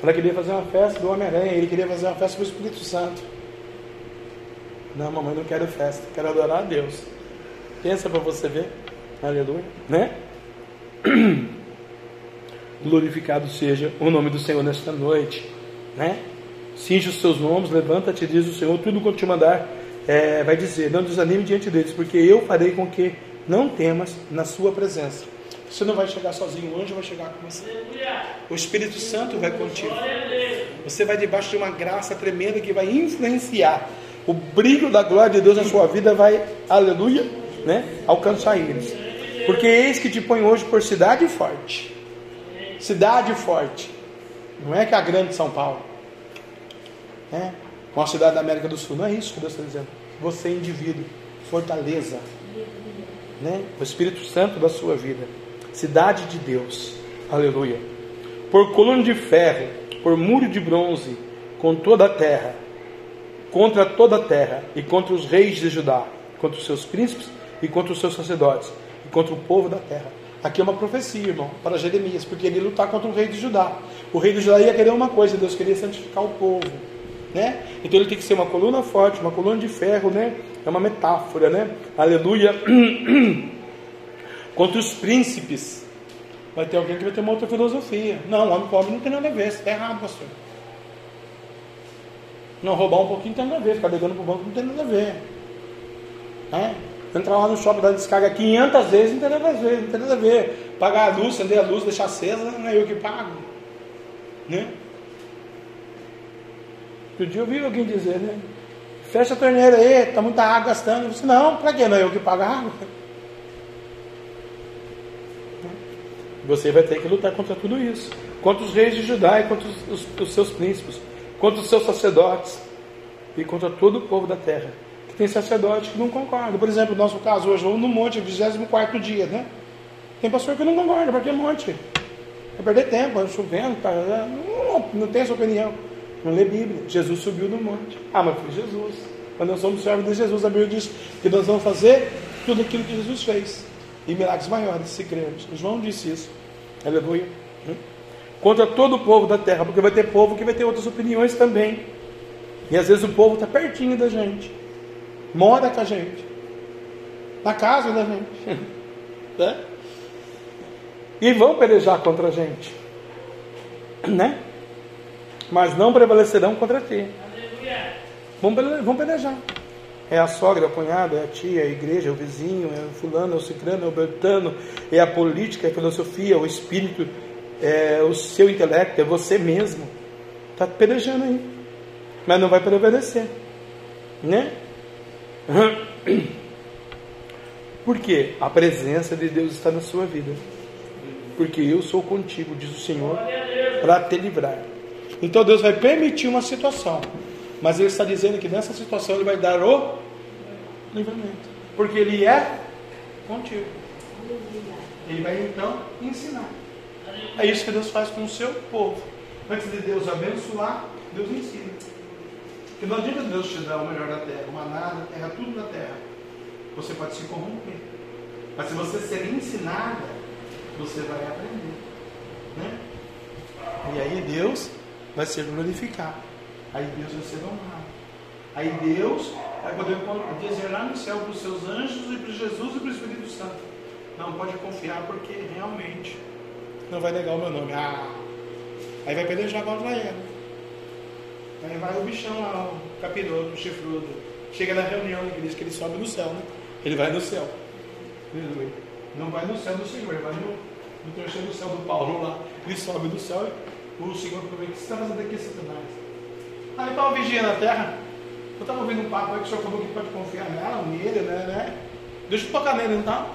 Ela queria fazer uma festa do Homem-Aranha, ele queria fazer uma festa do Espírito Santo. Não, mamãe, não quero festa, quero adorar a Deus. Pensa para você ver. Aleluia. Né? Glorificado seja o nome do Senhor nesta noite. Né? Cinge os seus nomes, levanta-te, diz o Senhor, tudo quanto te mandar, é, vai dizer, não desanime diante deles, porque eu farei com que não temas na sua presença. Você não vai chegar sozinho, o anjo vai chegar com você. O Espírito Santo vai contigo. Você vai debaixo de uma graça tremenda que vai influenciar o brilho da glória de Deus na sua vida vai, aleluia, né, alcançar eles. Porque eis que te põe hoje por cidade forte. Cidade forte. Não é que a grande São Paulo. É uma cidade da América do Sul. Não é isso que Deus está dizendo. Você é indivíduo. Fortaleza. Né? O Espírito Santo da sua vida. Cidade de Deus. Aleluia. Por coluna de ferro, por muro de bronze, com toda a terra contra toda a terra, e contra os reis de Judá, contra os seus príncipes e contra os seus sacerdotes, e contra o povo da terra. Aqui é uma profecia, irmão, para Jeremias, porque ele lutar contra o rei de Judá. O rei de Judá ia querer uma coisa, Deus queria santificar o povo. Né? Então ele tem que ser uma coluna forte, uma coluna de ferro, né? É uma metáfora, né? Aleluia. Contra os príncipes. Vai ter alguém que vai ter uma outra filosofia. Não, homem pobre não tem nada a ver, isso está errado, pastor. Não, roubar um pouquinho tem nada a ver, ficar ligando pro banco não tem nada a ver. É? Entrar lá no shopping da descarga 500 vezes não tem nada a ver, não tem nada a ver. Pagar a luz, acender a luz, deixar acesa, não é eu que pago. Né? Outro dia eu vi alguém dizer, né? Fecha a torneira aí, tá muita água gastando. Eu disse, não, para que não é eu que pago a água? Você vai ter que lutar contra tudo isso. Contra os reis de Judá e contra os, os, os seus príncipes contra os seus sacerdotes e contra todo o povo da terra. Que tem sacerdote que não concorda. Por exemplo, no nosso caso hoje, vamos no monte, 24 dia, né? Tem pastor que não concorda, para que monte? Vai perder tempo, vai chovendo, tá, não, não tem essa opinião. Não lê Bíblia. Jesus subiu no monte. Ah, mas foi Jesus. Quando nós somos servos de Jesus, a Bíblia diz que nós vamos fazer tudo aquilo que Jesus fez. E milagres maiores, se crermos. João disse isso. Aleluia contra todo o povo da terra, porque vai ter povo que vai ter outras opiniões também. E às vezes o povo está pertinho da gente, mora com a gente, na casa da gente, né? E vão pelejar contra a gente, né? mas não prevalecerão contra ti. Vão pelejar. É a sogra, é a cunhada, é a tia, é a igreja, é o vizinho, é o fulano, é o ciclano, é o bertano, é a política, é a filosofia, é o espírito, é o seu intelecto, é você mesmo. Está pelejando aí. Mas não vai prevalecer. Né? Por quê? A presença de Deus está na sua vida. Porque eu sou contigo, diz o Senhor, para te livrar. Então Deus vai permitir uma situação. Mas Ele está dizendo que nessa situação Ele vai dar o livramento. Porque Ele é contigo. Ele vai então ensinar. É isso que Deus faz com o seu povo. Antes de Deus abençoar, Deus ensina. Porque não adianta Deus te dar o melhor da terra, o maná da terra, tudo na terra. Você pode se corromper. Mas se você ser ensinada, você vai aprender. Né? E aí Deus vai ser glorificado. Aí Deus vai ser honrado. Aí Deus vai poder dizer lá no céu para os seus anjos e para Jesus e para o Espírito Santo. Não pode confiar porque realmente não vai negar o meu nome. Ah, aí vai pelejar contra ela. Aí vai o bichão lá, o capiroto, o chifrudo. Chega na reunião da igreja que ele sobe no céu, né? Ele vai no céu. Não vai no céu do Senhor, vai no, no terceiro céu do Paulo lá. Ele sobe do céu e o Senhor pergunta: O que você está fazendo aqui, Satanás? Aí estava vigiando a terra. Eu estava ouvindo um papo aí que o senhor falou que pode confiar nela, nele, né? né? Deixa eu tocar nele então.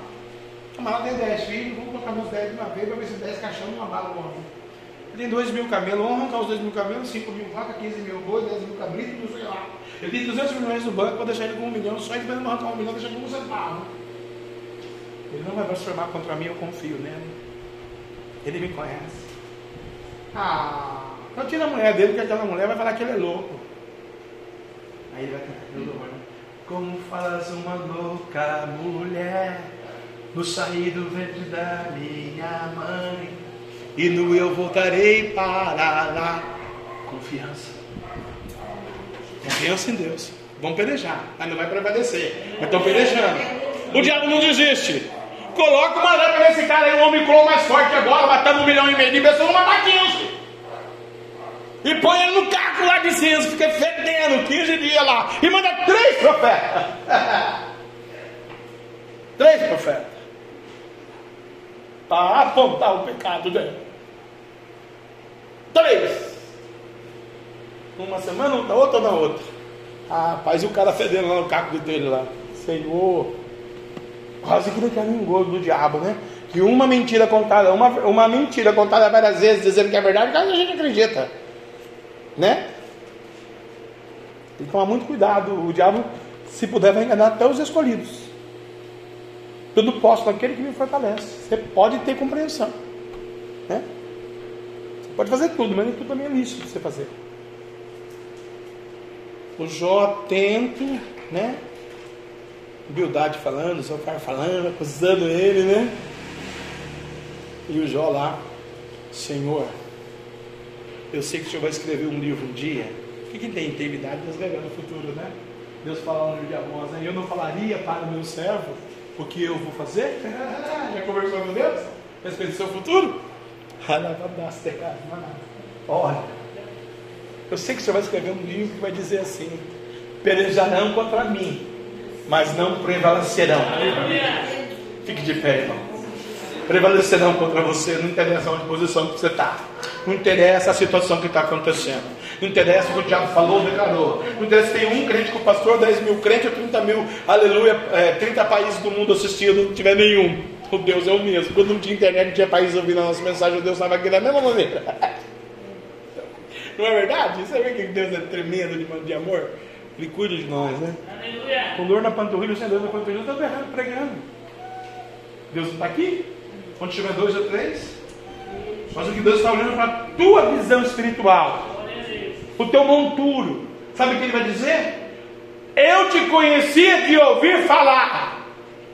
Camarada tem 10 filhos, vamos tocar nos 10 de uma vez para ver se 10 caixão uma bala morre. Ele tem 2 mil camelos, vamos arrancar os 2 mil camelos, 5 mil vacas, 15 mil bois, 10 mil cabritos, não sei lá. Ele tem 200 milhões no banco para deixar ele com um milhão, só ele vai arrancar um milhão, deixar com um centavo. Ele não vai transformar contra mim, eu confio nele. Ele me conhece. Ah, então tira a mulher dele, que aquela mulher vai falar que ele é louco. Aí ele vai cantar, né? Como falas uma louca mulher no sair do ventre da minha mãe e no eu voltarei para lá. Confiança. Confiança em Deus. Vão pelejar, mas não vai prevalecer. Mas estão pelejando. O diabo não desiste. Coloca uma lâmpada nesse cara aí, o homem clon mais forte agora, matando um milhão e meio de pessoas, matar 15. E põe ele no caco lá de cinza, fica fedendo 15 dias lá. E manda três profetas. três profetas. Para apontar o pecado dele. Três. Uma semana, na outra, na outra. Ah, rapaz, e o cara fedendo lá no caco dele lá. Senhor. Quase que daquele engodo do diabo, né? Que uma mentira contada, uma, uma mentira contada várias vezes, dizendo que é verdade, a gente acredita. Né? Tem que tomar muito cuidado. O diabo, se puder, vai enganar até os escolhidos. Tudo posso naquele que me fortalece. Você pode ter compreensão. Né? Você pode fazer tudo, mas nem tudo também é lícito você fazer. O Jó atento, né? Bildade falando, Zofar falando, acusando ele, né? E o Jó lá, Senhor, eu sei que o Senhor vai escrever um livro um dia. O que, que tem intimidade? Deus revela no futuro, né? Deus fala no livro de Amós, né? Eu não falaria para o meu servo o que eu vou fazer? Já conversou com Deus? Respeito do seu futuro? Olha, eu sei que o Senhor vai escrever um livro que vai dizer assim: pelejarão contra mim, mas não prevalecerão. Fique de pé, irmão. Prevalecerão contra você, não interessa onde posição que você está. Não interessa a situação que está acontecendo. Não interessa o que o diabo falou, declarou. Não interessa se tem um crente com o pastor, 10 mil crentes ou 30 mil, aleluia, é, 30 países do mundo assistindo, não tiver nenhum. O Deus é o mesmo. Quando não tinha internet, não tinha país ouvindo a nossa mensagem, o Deus estava aqui da mesma maneira. Não é verdade? Você vê que Deus é tremendo de, de amor? Ele cuida de nós, né? Aleluia. Com dor na panturrilha, sem dor na panturrilha, eu estou pregando. Deus não está aqui? Onde tiver dois ou três? Mas o que Deus está olhando para a tua visão espiritual, o teu monturo. Sabe o que ele vai dizer? Eu te conhecia de ouvir falar,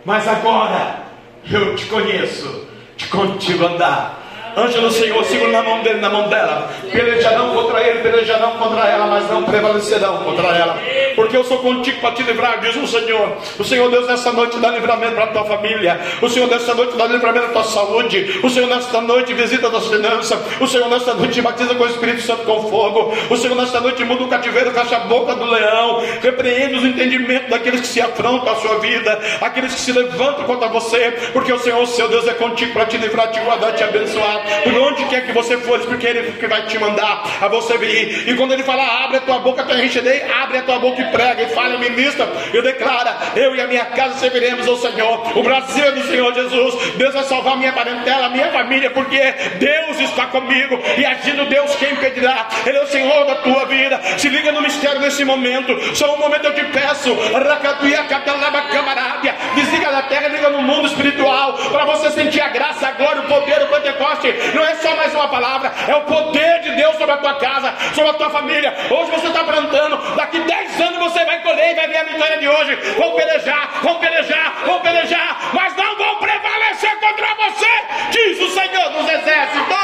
mas agora eu te conheço, de contigo andar. Anjo do Senhor, segura na mão dele, na mão dela. Pelejarão contra ele, pelejarão contra ela, mas não prevalecerão contra ela. Porque eu sou contigo para te livrar, diz o Senhor. O Senhor Deus nessa noite dá livramento para a tua família. O Senhor nessa noite dá livramento para a tua saúde. O Senhor nesta noite visita a tua finanças. O Senhor nesta noite batiza com o Espírito Santo com fogo. O Senhor nesta noite muda o cativeiro, fecha a boca do leão. Repreende os entendimentos daqueles que se afrontam a sua vida, aqueles que se levantam contra você. Porque o Senhor, o seu Deus, é contigo para te livrar, te guardar, te abençoar. Por onde quer que você for, porque Ele que vai te mandar a você vir. E quando Ele falar, abre a tua boca, te encherei, abre a tua boca e prega e fala, ministra. Eu declaro, eu e a minha casa serviremos ao Senhor. O Brasil é do Senhor Jesus. Deus vai salvar minha parentela, minha família, porque Deus está comigo. E agindo Deus, quem impedirá? Ele é o Senhor da tua vida. Se liga no mistério nesse momento. Só um momento eu te peço. Desliga da terra, liga no mundo espiritual. Para você sentir a graça, a glória, o poder, o Pentecoste. Não é só mais uma palavra, é o poder de Deus sobre a tua casa, sobre a tua família. Hoje você está plantando, daqui 10 anos você vai colher e vai ver a vitória de hoje. Vão pelejar, vão pelejar, vão pelejar, mas não vão prevalecer contra você, diz o Senhor dos Exércitos.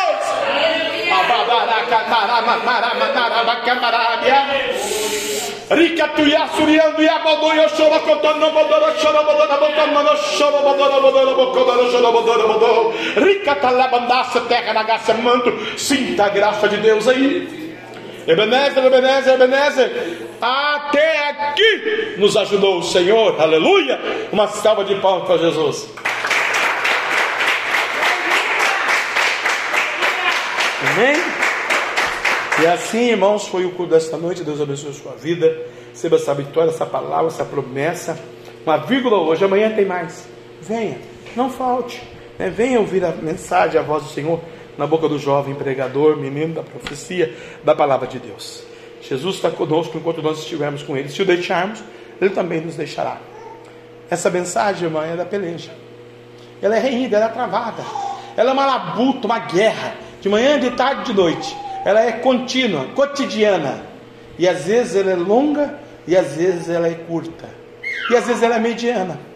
Rica tu ya suriando ya bodo yo chora contando bodo chora bodo na boca mano chora bodo na bodo na boca bodo chora bodo na bodo Rica tá labandaça terra na gaça manto sinta a graça de Deus aí Ebenezer, Ebenezer, Ebenezer, até aqui nos ajudou o Senhor, aleluia. Uma salva de palmas para Jesus. Amém? E assim, irmãos, foi o culto desta noite. Deus abençoe a sua vida. Receba essa vitória, essa palavra, essa promessa. Uma vírgula hoje, amanhã tem mais. Venha, não falte. Né? Venha ouvir a mensagem, a voz do Senhor na boca do jovem pregador, menino da profecia, da palavra de Deus. Jesus está conosco enquanto nós estivermos com Ele. Se o deixarmos, Ele também nos deixará. Essa mensagem, irmã, é da peleja. Ela é reída, ela é travada. Ela é uma labuta, uma guerra. De manhã, de tarde, de noite. Ela é contínua, cotidiana. E às vezes ela é longa e às vezes ela é curta. E às vezes ela é mediana.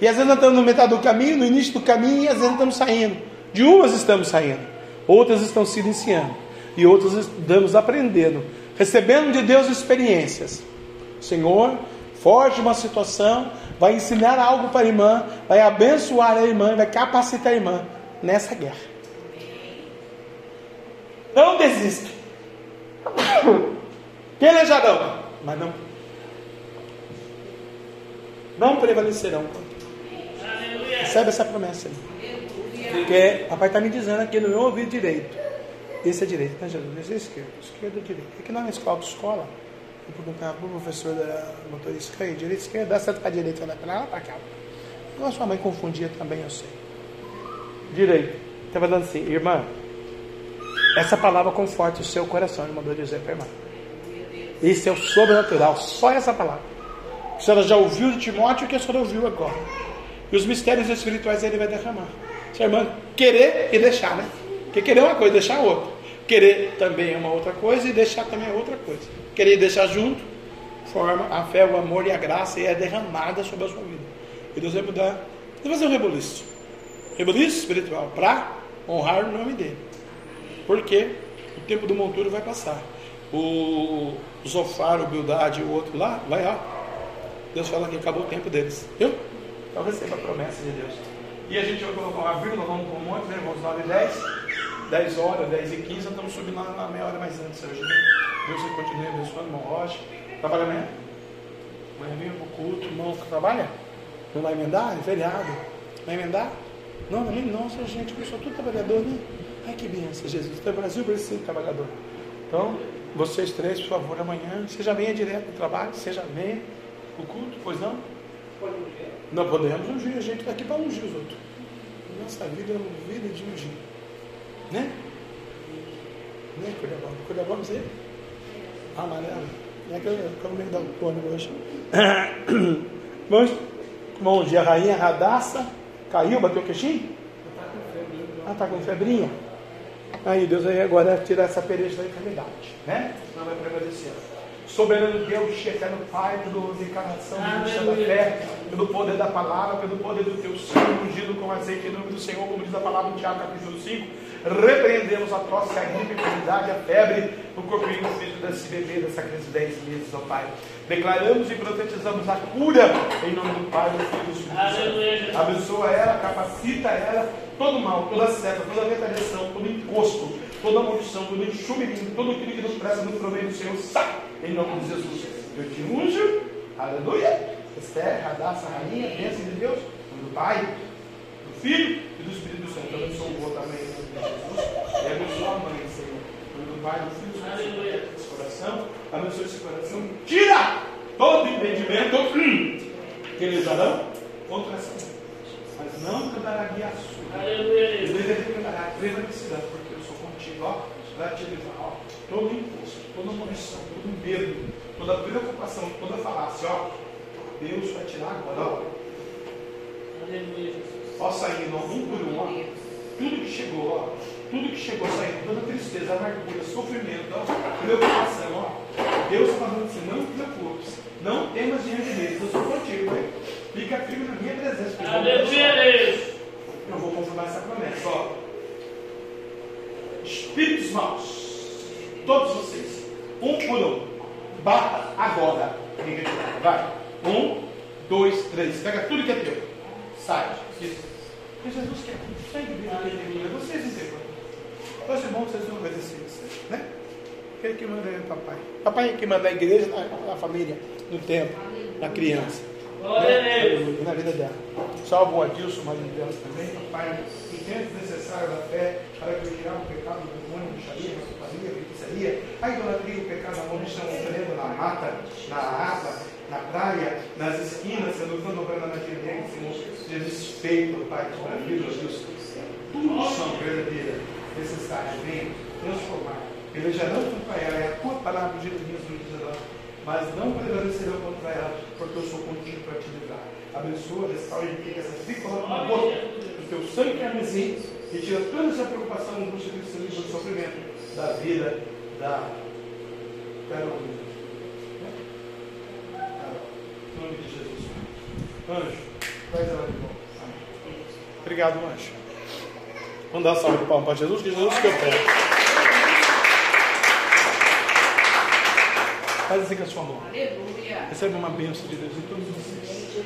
E às vezes nós estamos no metade do caminho, no início do caminho, e às vezes estamos saindo. De umas estamos saindo, outras estão se iniciando, e outras estamos aprendendo, recebendo de Deus experiências. O Senhor foge uma situação, vai ensinar algo para a irmã, vai abençoar a irmã, vai capacitar a irmã nessa guerra. Não desista. Pelejarão, mas não. Não prevalecerão. Recebe essa promessa. Porque papai está me dizendo aqui no meu ouvido direito. Esse é direito, né, Jesus? Esse é esquerdo. Esquerdo é direito. Aqui lá na escola, escola, eu perguntava para o professor da motorista, aí, direito, esquerdo, dá certo para direita, olha para lá, para cá. Igual sua mãe confundia também, eu sei. Direito. Estava dando assim, irmã, essa palavra conforta o seu coração, ele mandou dizer para a irmã. Esse é o sobrenatural, só essa palavra. A senhora já ouviu de Timóteo o que a senhora ouviu agora. E os mistérios espirituais ele vai derramar. Sua irmã, querer e deixar, né? Porque querer é uma coisa, deixar outra. Querer também é uma outra coisa e deixar também é outra coisa. Querer e deixar junto, forma a fé, o amor e a graça e é derramada sobre a sua vida. E Deus vai mudar. Vai fazer um rebuliço. Rebuliço espiritual para honrar o nome dele. Porque o tempo do monturo vai passar. O Zofar, o Bildade e o outro lá, vai lá. Deus fala que acabou o tempo deles. Viu? Então receba a promessa de Deus. E a gente vai colocar uma vírgula, vamos para um monte, né? Vamos 9 e 10, 10 horas, 10 e 15, nós estamos subindo lá na meia hora mais antes hoje. Né? Deus continue abençoando, irmão Rocha. Trabalha amanhã? Amanhã vem o culto, irmão trabalha? Não vai emendar? É feriado. Vai emendar? Não, não, nossa gente, eu sou tudo trabalhador, né? Ai que benção, Jesus. O Brasil precisa de trabalhador. Então, vocês três, por favor, amanhã, seja venha direto para o trabalho, seja venha o culto, pois não? Não podemos ungir, a gente está aqui para ungir os outros. Nossa vida é uma vida de ungir. Né? Né, Cuiabá? Cuiabá, sei. Amarelo. É que eu no meio da tônica hoje. Vamos, bom dia, rainha Radassa. Caiu, bateu o queixinho? Ah, está com febrinha. Aí Deus aí agora tirar essa pereja da enfermidade, né? Não vai prevalecer. Soberano Deus, eterno Pai, pela encarnação da fé, pelo poder da palavra, pelo poder do teu sangue ungido com azeite em nome do Senhor, como diz a palavra em Tiago capítulo 5. Repreendemos a tosse, a gripe, a enfermidade, a febre, o corpo e o espírito desse bebê, dessa criança de 10 meses, ó Pai. Declaramos e profetizamos a cura em nome do Pai, do Filho e do Espírito Santo. Abençoa ela, capacita ela, todo mal, toda seta, toda retaliação, todo encosto, toda maldição, todo enxumirinho, todo aquilo que nos presta no proveito do Senhor, sai em nome de Jesus. Eu te unjo, aleluia. Esther, Radassa, rainha, bênção de Deus, do Pai, do Filho e do Espírito Santo. Eu abençoo o outro também em nome de Jesus. E abençoa a mãe, Senhor. Do Pai, do Filho e do Espírito Santo. Esse coração, abençoa esse coração. Tira todo impedimento hum, que eles darão contra essa mãe. Mas não cantará guia sua. Aleluia. Ele cantará prevalecerá, porque eu sou contigo, ó, para te livrar, ó. Todo imposto, toda munição, todo medo, toda preocupação, toda falácia, ó. Deus vai tirar agora, ó. Aleluia, Ó, saindo, ó, um por um, ó. Tudo que chegou, ó. Tudo que chegou saindo, toda tristeza, amargura, sofrimento, ó. Preocupação, ó. Deus está falando assim, não te preocupes. Não temas diante deles, eu sou contigo, hein? Fica firme na minha presença. Aleluia. Eu vou confirmar essa promessa, ó. Espíritos maus, todos vocês, um por um, bata agora. Vai. Um, dois, três. Pega tudo que é teu. Sai. Isso. Porque Jesus quer sangue vivo que ele Vocês entendem. Vai ser bom vocês não obedecerem isso. Né? Aquele que manda é o papai. Papai é que manda a igreja, na, na família, no tempo, na criança. Né? Na vida dela. Salve o Adilson, marido dela também. Papai, o necessário da fé para que eu tirar o pecado do feitiçaria, a idolatria, o pecado, a maldição, o veneno na mata, na água, na praia, nas esquinas, lutando dobrando na direita, Senhor, Jesus feito, Pai, de maravilha, Deus. Tudo são verdadeiras necessidades, vem transformar. Ele já não contra ela, é a tua palavra de minhas vidas, mas não prevalecerão contra ela, porque eu sou contigo para te livrar. Abençoa, restaura e fica essa coloca na boca do teu sangue carmesim e tira toda essa preocupação, angústia, tristeza e sofrimento da vida da Carolina. Em nome de Jesus. Anjo, traz ela de volta. Obrigado, anjo. Vamos dar uma salva de palmas para Jesus, que Jesus que eu quero. Faz assim com a sua mão. Aleluia. Recebe uma bênção de Deus em todos vocês.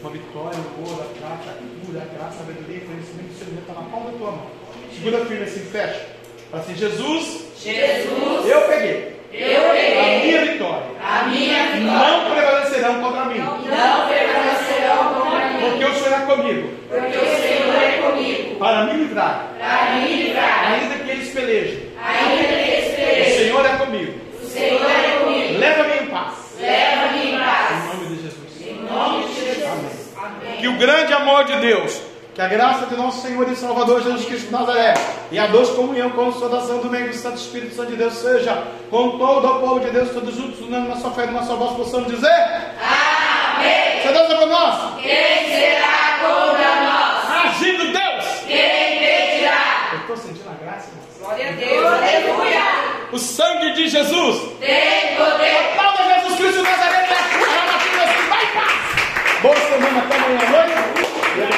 Uma vitória, um ouro, a prata, a cura, a graça, a sabedoria, conhecimento, o Senhor está na palma da tua mão. Segura firme assim, fecha. Fala assim, Jesus.
Jesus.
Eu peguei.
Eu peguei.
A minha vitória.
A minha vitória.
Não prevalecerão contra mim.
Não prevalecerão contra mim.
Porque o Senhor é comigo.
Porque o Senhor é comigo.
Para me livrar.
Para me livrar.
Ainda que eles pelejem.
Ainda que eles
O
pelejem.
Senhor é comigo.
O Senhor é comigo.
Leva-me em paz.
Leva-me em
Em
paz.
nome de Jesus.
Em nome de Jesus.
Amém. Que o grande amor de Deus, que a graça de nosso Senhor e Salvador Jesus Cristo de Nazaré e a doce comunhão com a consolação do meio do Santo Espírito Santo de Deus seja com todo o povo de Deus, todos juntos, unindo na sua fé e na sua voz, possamos dizer:
Amém.
Se Deus é por nós,
Quem será contra nós?
agindo Deus.
Quem impedirá?
Eu estou sentindo a graça, irmãos.
Glória a Deus. Aleluia.
O sangue de Jesus
Tem poder.
Aplauda Jesus Cristo de Nazaré a cura na vida, vai paz. Boa semana, até amanhã à noite.